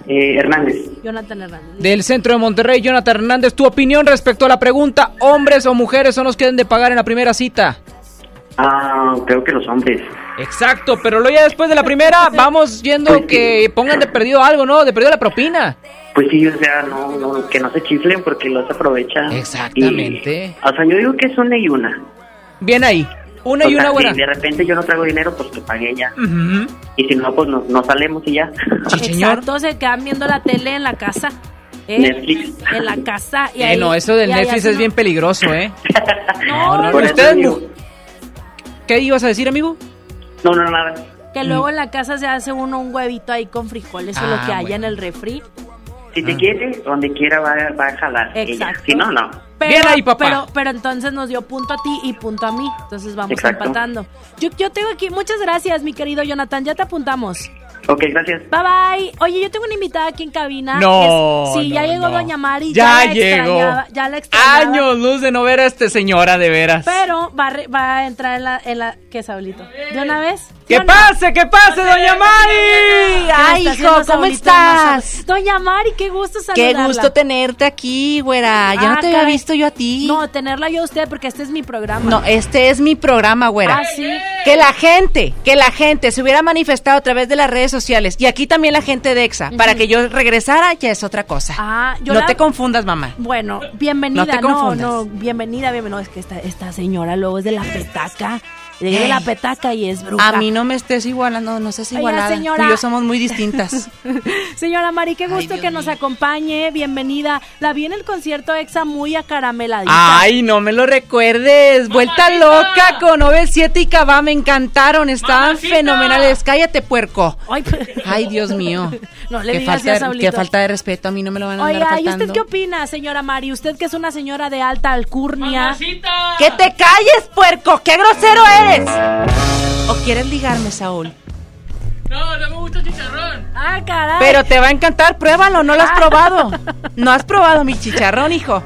Eh, Hernández, Jonathan Hernández. Del centro de Monterrey, Jonathan Hernández. Tu opinión respecto a la pregunta: ¿hombres o mujeres son los que deben de pagar en la primera cita? Ah, creo que los hombres. Exacto, pero luego ya después de la primera *laughs* vamos viendo que pongan de perdido algo, ¿no? De perdido la propina. Pues sí, o sea, no, no, que no se chiflen porque los aprovechan. Exactamente. Y, o sea, yo digo que es una y una. Bien ahí. Una O y sea, una buena. Si de repente yo no traigo dinero, pues que pague. Ujú. Y si no, pues nos, nos salemos y ya. Exacto, se quedan viendo la tele en la casa. ¿eh? Netflix. En la casa. Y Eh, ahí- no, eso del ahí Netflix es bien peligroso, ¿eh? *laughs* No, no, Por eso ustedes ¿Qué ibas a decir, amigo? No, no, nada. Que luego en la casa se hace uno un huevito ahí con frijoles o Ah, lo que haya bueno. en el refri. Si te quiere, donde quiera va, va a jalar. ella. Exacto. Si no, no. Pero, ahí, papá. Pero, pero entonces nos dio punto a ti y punto a mí. Entonces vamos Exacto. empatando. Yo, yo tengo aquí, muchas gracias, mi querido Jonathan. Ya te apuntamos. Ok, gracias. Bye bye. Oye, yo tengo una invitada aquí en cabina. No, Es- sí, ya llegó no. Doña Mari. Ya la llegó. extrañaba, Ya la extrañaba. Años luz de no ver a esta señora, de veras. Pero va va a entrar en la, en la... ¿Qué, Saulito? ¿De una vez? ¡Que pase, que pase, doña Mari! Ay, hijo, ¿cómo estás? Doña Mari, qué gusto Qué saludarla. gusto tenerte aquí, güera. Ya Ah, no te había visto yo a ti. No, tenerla yo a usted porque este es mi programa. No, este es mi programa, güera. Ah, sí. Que la gente, que la gente se hubiera manifestado a través de las redes sociales y aquí también la gente de EXA, para que yo regresara ya es otra cosa. Ah, yo no la- te confundas, mamá. Bueno, bienvenida. No te No, confundas. no, bienvenida, bienvenida. No, es que esta, esta señora luego es de la petaca. De la Ey. petaca y es bruja. A mí no me estés igualando, no seas Oiga, igualada. señora. Tú y yo somos muy distintas. *laughs* Señora Mari, qué gusto que nos acompañe. Bienvenida. La vi en el concierto EXA muy acarameladita. Ay, no me lo recuerdes. Vuelta loca con OV7 y Cabá, me encantaron. Estaban fenomenales. Cállate, puerco. Ay, Ay, Dios mío. *laughs* No le qué, digas falta, así a de- Saulito. qué falta de respeto, a mí no me lo van a andar Oiga, ¿y usted qué opina, señora Mari? Usted que es una señora de alta alcurnia. ¡Que te calles, puerco! ¡Qué grosero eres! ¿O quieres ligarme, Saúl? No, no me gusta el chicharrón. Ah, caray. Pero te va a encantar, pruébalo, no lo has probado. *laughs* No has probado mi chicharrón, hijo.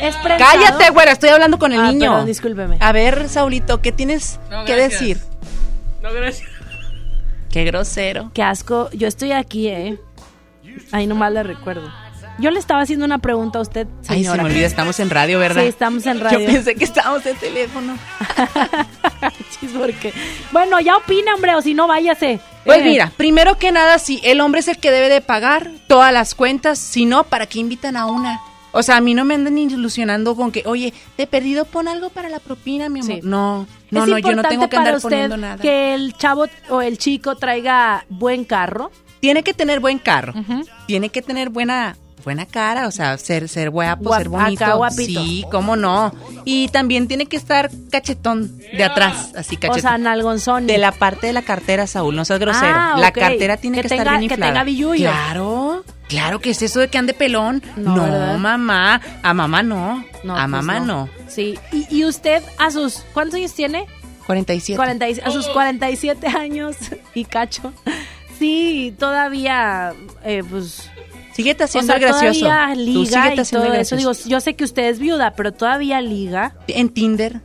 Es prensado. Cállate, güera, estoy hablando con el Ah, niño. perdón, discúlpeme. A ver, Saulito, ¿qué tienes No, que decir? No, gracias. Qué grosero. Qué asco. Yo estoy aquí, ¿eh? Ahí nomás le recuerdo. Yo le estaba haciendo una pregunta a usted, Ay, señora. se me olvida, estamos en radio, ¿verdad? Sí, estamos en radio. Yo pensé que estábamos en teléfono. *laughs* Porque- Bueno, ya opina, hombre, o si no, váyase. Pues Eh, mira, primero que nada, sí, el hombre es el que debe de pagar todas las cuentas, si no, ¿para qué invitan a una? O sea, a mí no me andan ilusionando con que, oye, de perdido pon algo para la propina, mi amor. Sí. No, no, ¿Es no, yo no tengo que para andar usted poniendo nada. que el chavo o el chico traiga buen carro? Tiene que tener buen carro, tiene que tener buena buena cara, o sea, ser ser guapo, Guap- ser bonito. acá guapito. Sí, cómo no. Y también tiene que estar cachetón de atrás, así cachetón. O sea, nalgonzón. de la parte de la cartera, Saúl, no seas grosero. Ah, La cartera tiene Que que, estar tenga- bien que inflada. tenga billullo. Claro, claro que es eso de que ande pelón. No, No, mamá, a mamá no, No, a pues mamá no. Sí. ¿Y, y usted a sus cuántos años tiene? 47. 40 y- a sus 47 años *laughs* y cacho. Sí, todavía eh, pues Síguete o haciendo sea, gracioso. todavía Tú liga y haciendo todo eso. Digo, yo sé que usted es viuda, pero todavía liga. En Tinder.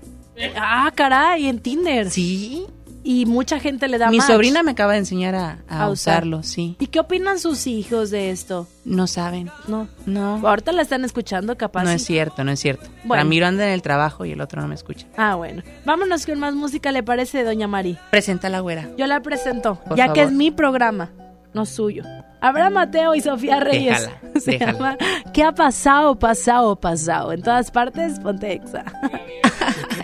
Ah, caray, en Tinder. Sí. Y mucha gente le da Mi match. sobrina me acaba de enseñar a, a A usar. usarlo, sí. ¿Y qué opinan sus hijos de esto? No saben. No. No. Ahorita la están escuchando, capaz. No sí. es cierto, no es cierto. Bueno. Ramiro anda en el trabajo y el otro no me escucha. Ah, bueno. Vámonos con más música, ¿le parece, doña Mari? Presenta la güera. Yo la presento, Por ya que es mi programa, no suyo. Abraham Mateo y Sofía Reyes. Déjala, *laughs* Se déjala. llama ¿Qué ha pasado, pasado, pasado? En todas partes, ponte exa.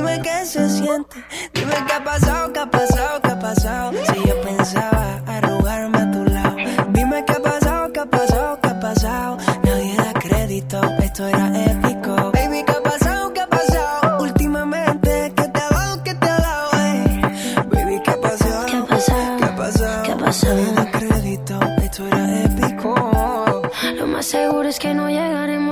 dime qué se siente, dime qué ha pasado, qué ha pasado, qué ha pasado. Si yo pensaba arrugarme a tu lado, dime qué ha pasado, qué ha pasado, qué ha pasado. Nadie da crédito, esto era épico. Baby, qué ha pasado, qué ha pasado. Últimamente, ¿qué te ha dado, qué te ha dado? ey? Baby, qué ha pasado, qué ha pasado, qué ha pasado. ¿Qué ha pasado? Nadie da crédito, esto era épico. Lo más seguro es que no llegaremos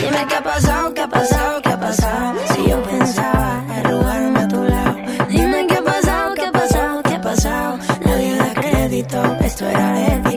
Dime qué ha pasado, qué ha pasado, qué ha pasado. Si yo pensaba arrugarme a tu lado. Dime qué ha pasado, qué ha pasado, qué ha pasado. Nadie da crédito, esto era épico.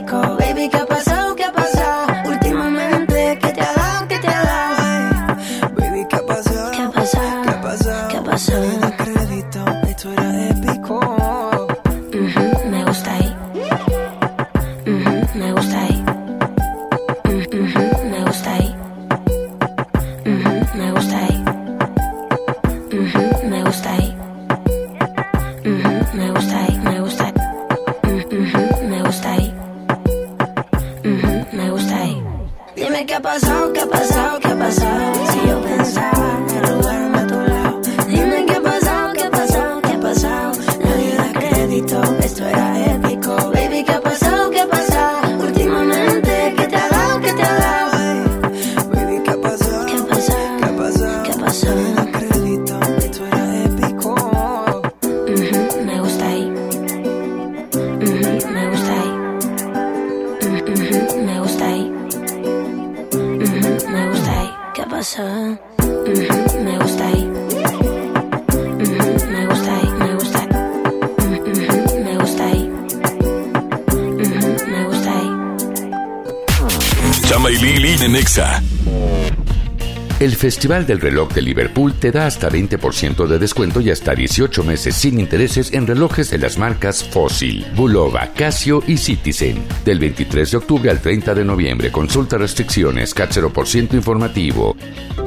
Festival del Reloj de Liverpool te da hasta 20% de descuento y hasta 18 meses sin intereses en relojes de las marcas Fossil, Bulova, Casio y Citizen. Del 23 de octubre al 30 de noviembre, consulta restricciones, CAT 0% informativo.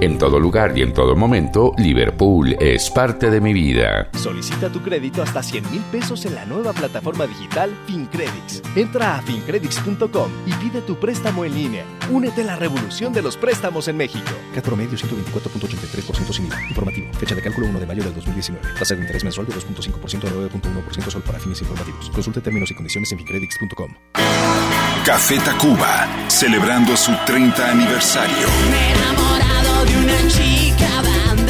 En todo lugar y en todo momento, Liverpool es parte de mi vida. Solicita tu crédito hasta 100 mil pesos en la nueva plataforma digital FinCredits. Entra a fincredits.com y pide tu préstamo en línea. Únete a la revolución de los préstamos en México. CAT promedio 124.83% sin IVA. Informativo. Fecha de cálculo 1 de mayo del 2019. Tasa de interés mensual de 2.5% a 9.1% solo para fines informativos. Consulte términos y condiciones en fincredits.com. Café Tacuba, celebrando su 30 aniversario.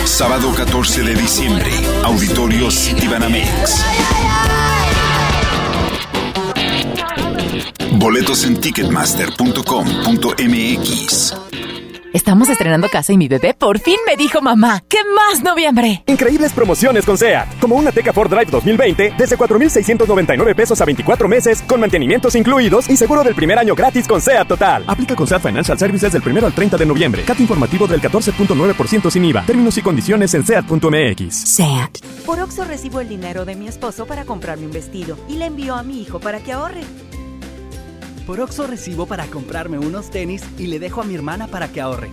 Sábado 14 de diciembre, Auditorio Citibanamex. Boletos en ticketmaster.com.mx. Estamos estrenando casa y mi bebé por fin me dijo mamá. ¿Qué más noviembre? Increíbles promociones con SEAT. Como una Teca Ford Drive 2020 desde 4,699 pesos a 24 meses con mantenimientos incluidos y seguro del primer año gratis con SEAT Total. Aplica con SEAT Financial Services del 1 al 30 de noviembre. CAT informativo del 14.9% sin IVA. Términos y condiciones en SEAT.mx. SEAT. Por Oxo recibo el dinero de mi esposo para comprarme un vestido y le envío a mi hijo para que ahorre. Por Oxo recibo para comprarme unos tenis y le dejo a mi hermana para que ahorre.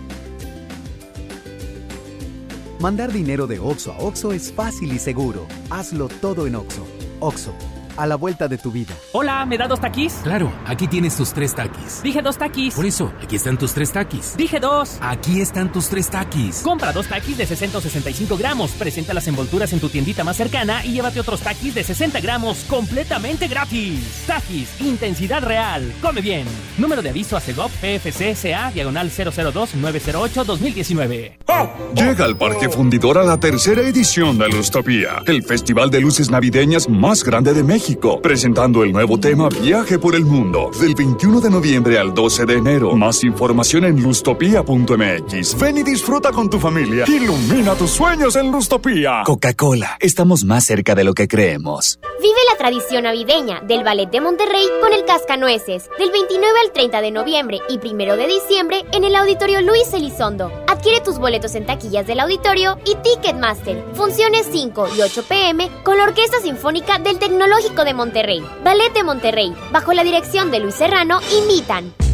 Mandar dinero de Oxo a Oxo es fácil y seguro. Hazlo todo en Oxo. Oxo, a la vuelta de tu vida. Hola, ¿me da dos taquis? Claro, aquí tienes tus tres taquis. Dije dos taquis. Por eso, aquí están tus tres taquis. Dije dos. Aquí están tus tres taquis. Compra dos taquis de 665 gramos, presenta las envolturas en tu tiendita más cercana y llévate otros taquis de 60 gramos completamente gratis. Taquis, intensidad real. Come bien. Número de aviso a CEGOP PFC CA, diagonal 002-908-2019. Llega al Parque Fundidor a la tercera edición de Lustopía, el festival de luces navideñas más grande de México, presentando el nuevo tema Viaje por el Mundo, del 21 de noviembre al 12 de enero. Más información en lustopía.mx. Ven y disfruta con tu familia. Ilumina tus sueños en Lustopía. Coca-Cola, estamos más cerca de lo que creemos. Vive la tradición navideña del Ballet de Monterrey con el Cascanueces, del 29 al 30 de noviembre y 1 de diciembre en el Auditorio Luis Elizondo. Adquiere tus boletos en taquillas del auditorio y Ticketmaster. Funciones 5 y 8 pm con la Orquesta Sinfónica del Tecnológico de Monterrey. Ballet de Monterrey, bajo la dirección de Luis Serrano, invitan.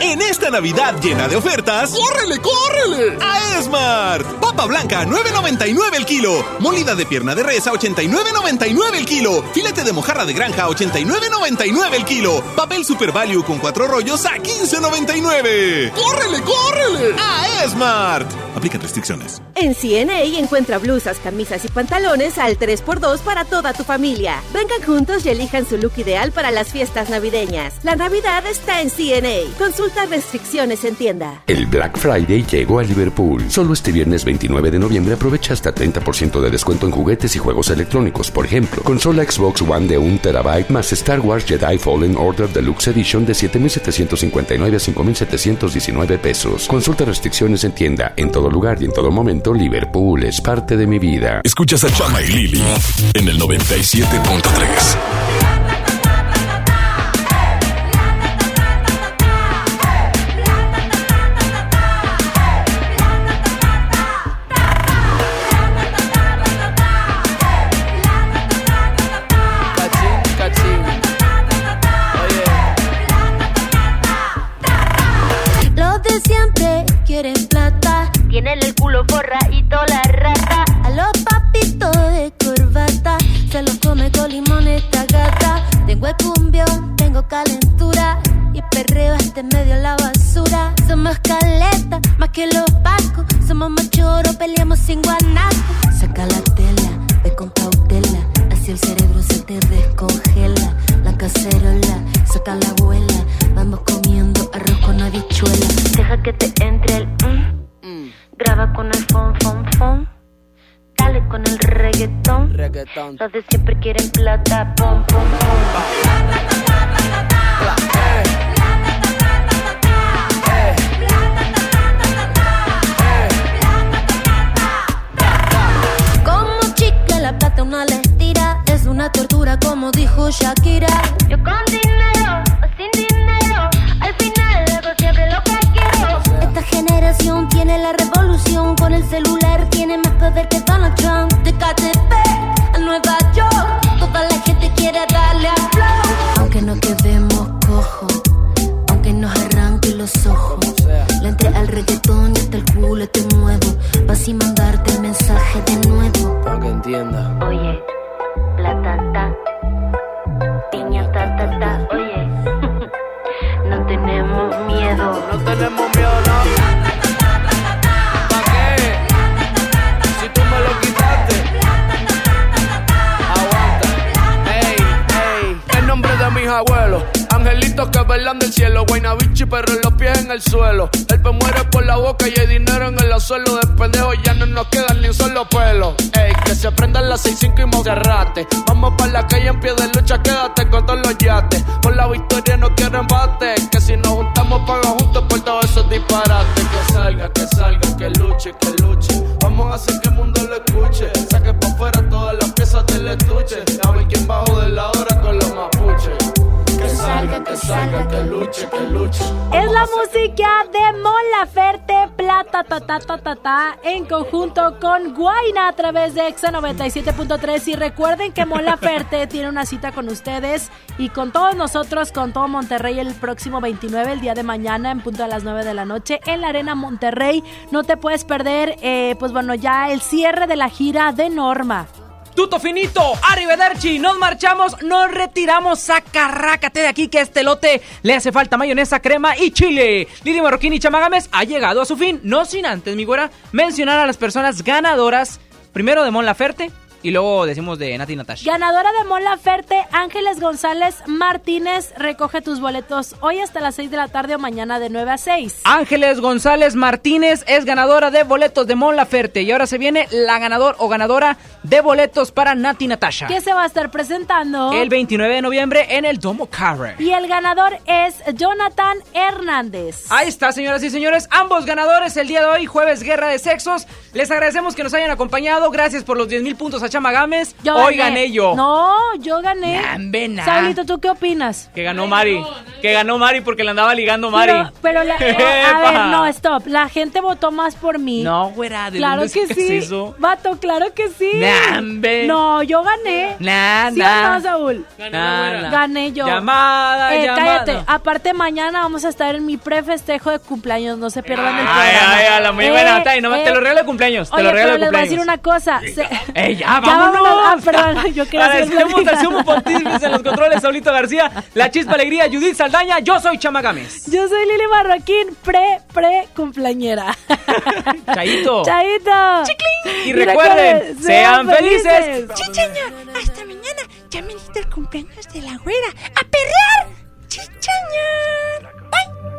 En esta Navidad llena de ofertas, ¡córrele, córrele! A Esmart. Papa blanca, 9.99 el kilo. Molida de pierna de res a 89.99 el kilo. Filete de mojarra de granja a 89.99 el kilo. Papel Super Value con cuatro rollos a 15.99. ¡Córrele, córrele! A a Esmart. Aplica restricciones. En CNA encuentra blusas, camisas y pantalones al 3x2 para toda tu familia. Vengan juntos y elijan su look ideal para las fiestas navideñas. La Navidad está en CNA. Consulta restricciones en tienda. El Black Friday llegó a Liverpool. Solo este viernes 29 de noviembre aprovecha hasta 30% de descuento en juguetes y juegos electrónicos. Por ejemplo, consola Xbox One de 1 terabyte más Star Wars Jedi Fallen Order Deluxe Edition de 7.759 a 5.719 pesos. Consulta restricciones en tienda. En todo lugar y en todo momento, Liverpool es parte de mi vida. Escuchas a Chama y Lili en el 97.3. este medio la basura. Somos caleta, más que los pacos. Somos machoros, peleamos sin guanaco. Saca la tela, ve con cautela. Así el cerebro se te descongela. La cacerola, saca la abuela. Vamos comiendo arroz con habichuela. Deja que te entre el mm. Graba con el fon, fon, fon. Dale con el reggaetón. Los de siempre quieren plata. Pom, pom, pom. Tortura como dijo Shakira. Yo con dinero o sin dinero Al final hago siempre lo que quiero. Esta generación tiene la revolución Con el celular tiene más poder que Donald Trump Vamos para la calle en pie de en conjunto con Guaina a través de Exa 97.3. Y recuerden que Mon Laferte *laughs* tiene una cita con ustedes y con todos nosotros, con todo Monterrey, el próximo 29, el día de mañana, en punto a las 9 de la noche, en la Arena Monterrey. No te puedes perder, eh, pues bueno, ya el cierre de la gira de Norma. Tuto finito, arrivederci, nos marchamos, nos retiramos, sacarrácate de aquí que este lote le hace falta mayonesa, crema y chile. Lili Marroquín y Chamagames ha llegado a su fin, no sin antes, mi güera, mencionar a las personas ganadoras, primero de Mon Laferte y luego decimos de Nati Natasha. Ganadora de Mon Laferte, Ángeles González Martínez, recoge tus boletos hoy hasta las 6 de la tarde o mañana de 9 a 6. Ángeles González Martínez es ganadora de boletos de Mon Laferte y ahora se viene la ganador o ganadora de boletos para Nati Natasha. Que se va a estar presentando El 29 de noviembre en el Domo Carre. Y el ganador es Jonathan Hernández. Ahí está, señoras y señores, ambos ganadores el día de hoy, jueves Guerra de Sexos. Les agradecemos que nos hayan acompañado. Gracias por los 10 mil puntos a Chama Gámez. Yo Hoy gané. gané yo. No, yo gané. Nambe, nah. Saulito, ¿tú qué opinas? Que ganó Mari. Que ganó Mari porque le andaba ligando Mari. Pero, pero la- eh, a ver, no, stop. La gente votó más por mí. No, güera, ¿de Claro dónde que sí. eso? Vato, claro que sí. Nambe. No, yo gané. Nah, ¿Sí nah. o no, Saúl? Nah. Gané yo. Llamada, Eh, llamada. Cállate. Aparte, mañana vamos a estar en mi pre-festejo de cumpleaños. No se pierdan el Ay, programa. ay, a la muy Eh, buena. Tay, nomás eh, te lo regalo de cumpleaños. Te lo regalo pero de les voy a decir cumpleaños. una cosa. Se- ¡Ey, ya! Vámonos. Ah, perdón, *laughs* yo quería Agradecemos al sumo pontífice en los controles, Saulito García, la chispa alegría, Judith Saldaña, yo soy Chama Gámez. Yo soy Lili Marroquín, pre, pre cumpleañera. *laughs* Chaito. Chaito. Y recuerden, sean felices. Chichaña, hasta mañana. Ya me diste el cumpleaños de la güera. ¡A perrear! Chichaña.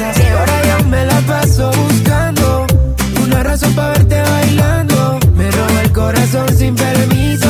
cerveza. Y ahora yo me la paso buscando una razón para verte bailando. Me roba el corazón sin permiso.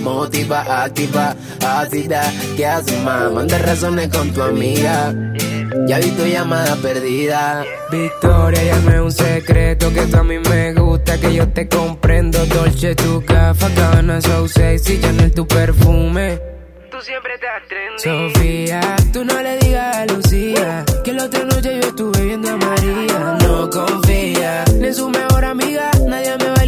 motiva, activa, ácida. ¿Qué haces, más? Manda razones con tu amiga. Ya vi tu llamada perdida. Victoria, llame un secreto que tú a mí me gusta, que yo te comprendo. Dolce, tu gafa, cabana, so sexy, Chanel, tu perfume. Tú siempre estás trendy. Sofía, tú no le digas a Lucía que la otra noche yo estuve viendo a María. No confía ni en su mejor amiga,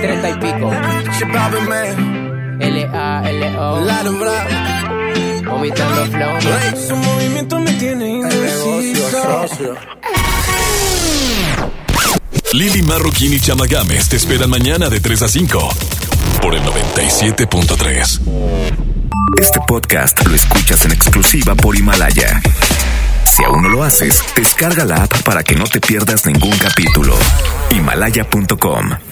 2030 y pico. L-A-L-O. Vomitando flow. Su movimiento me tiene indeciso. Lili Marroquín y Chama Games te esperan mañana de 3 a 5 por el 97.3. Este podcast lo escuchas en exclusiva por Himalaya. Si aún no lo haces, descarga la app para que no te pierdas ningún capítulo. Himalaya.com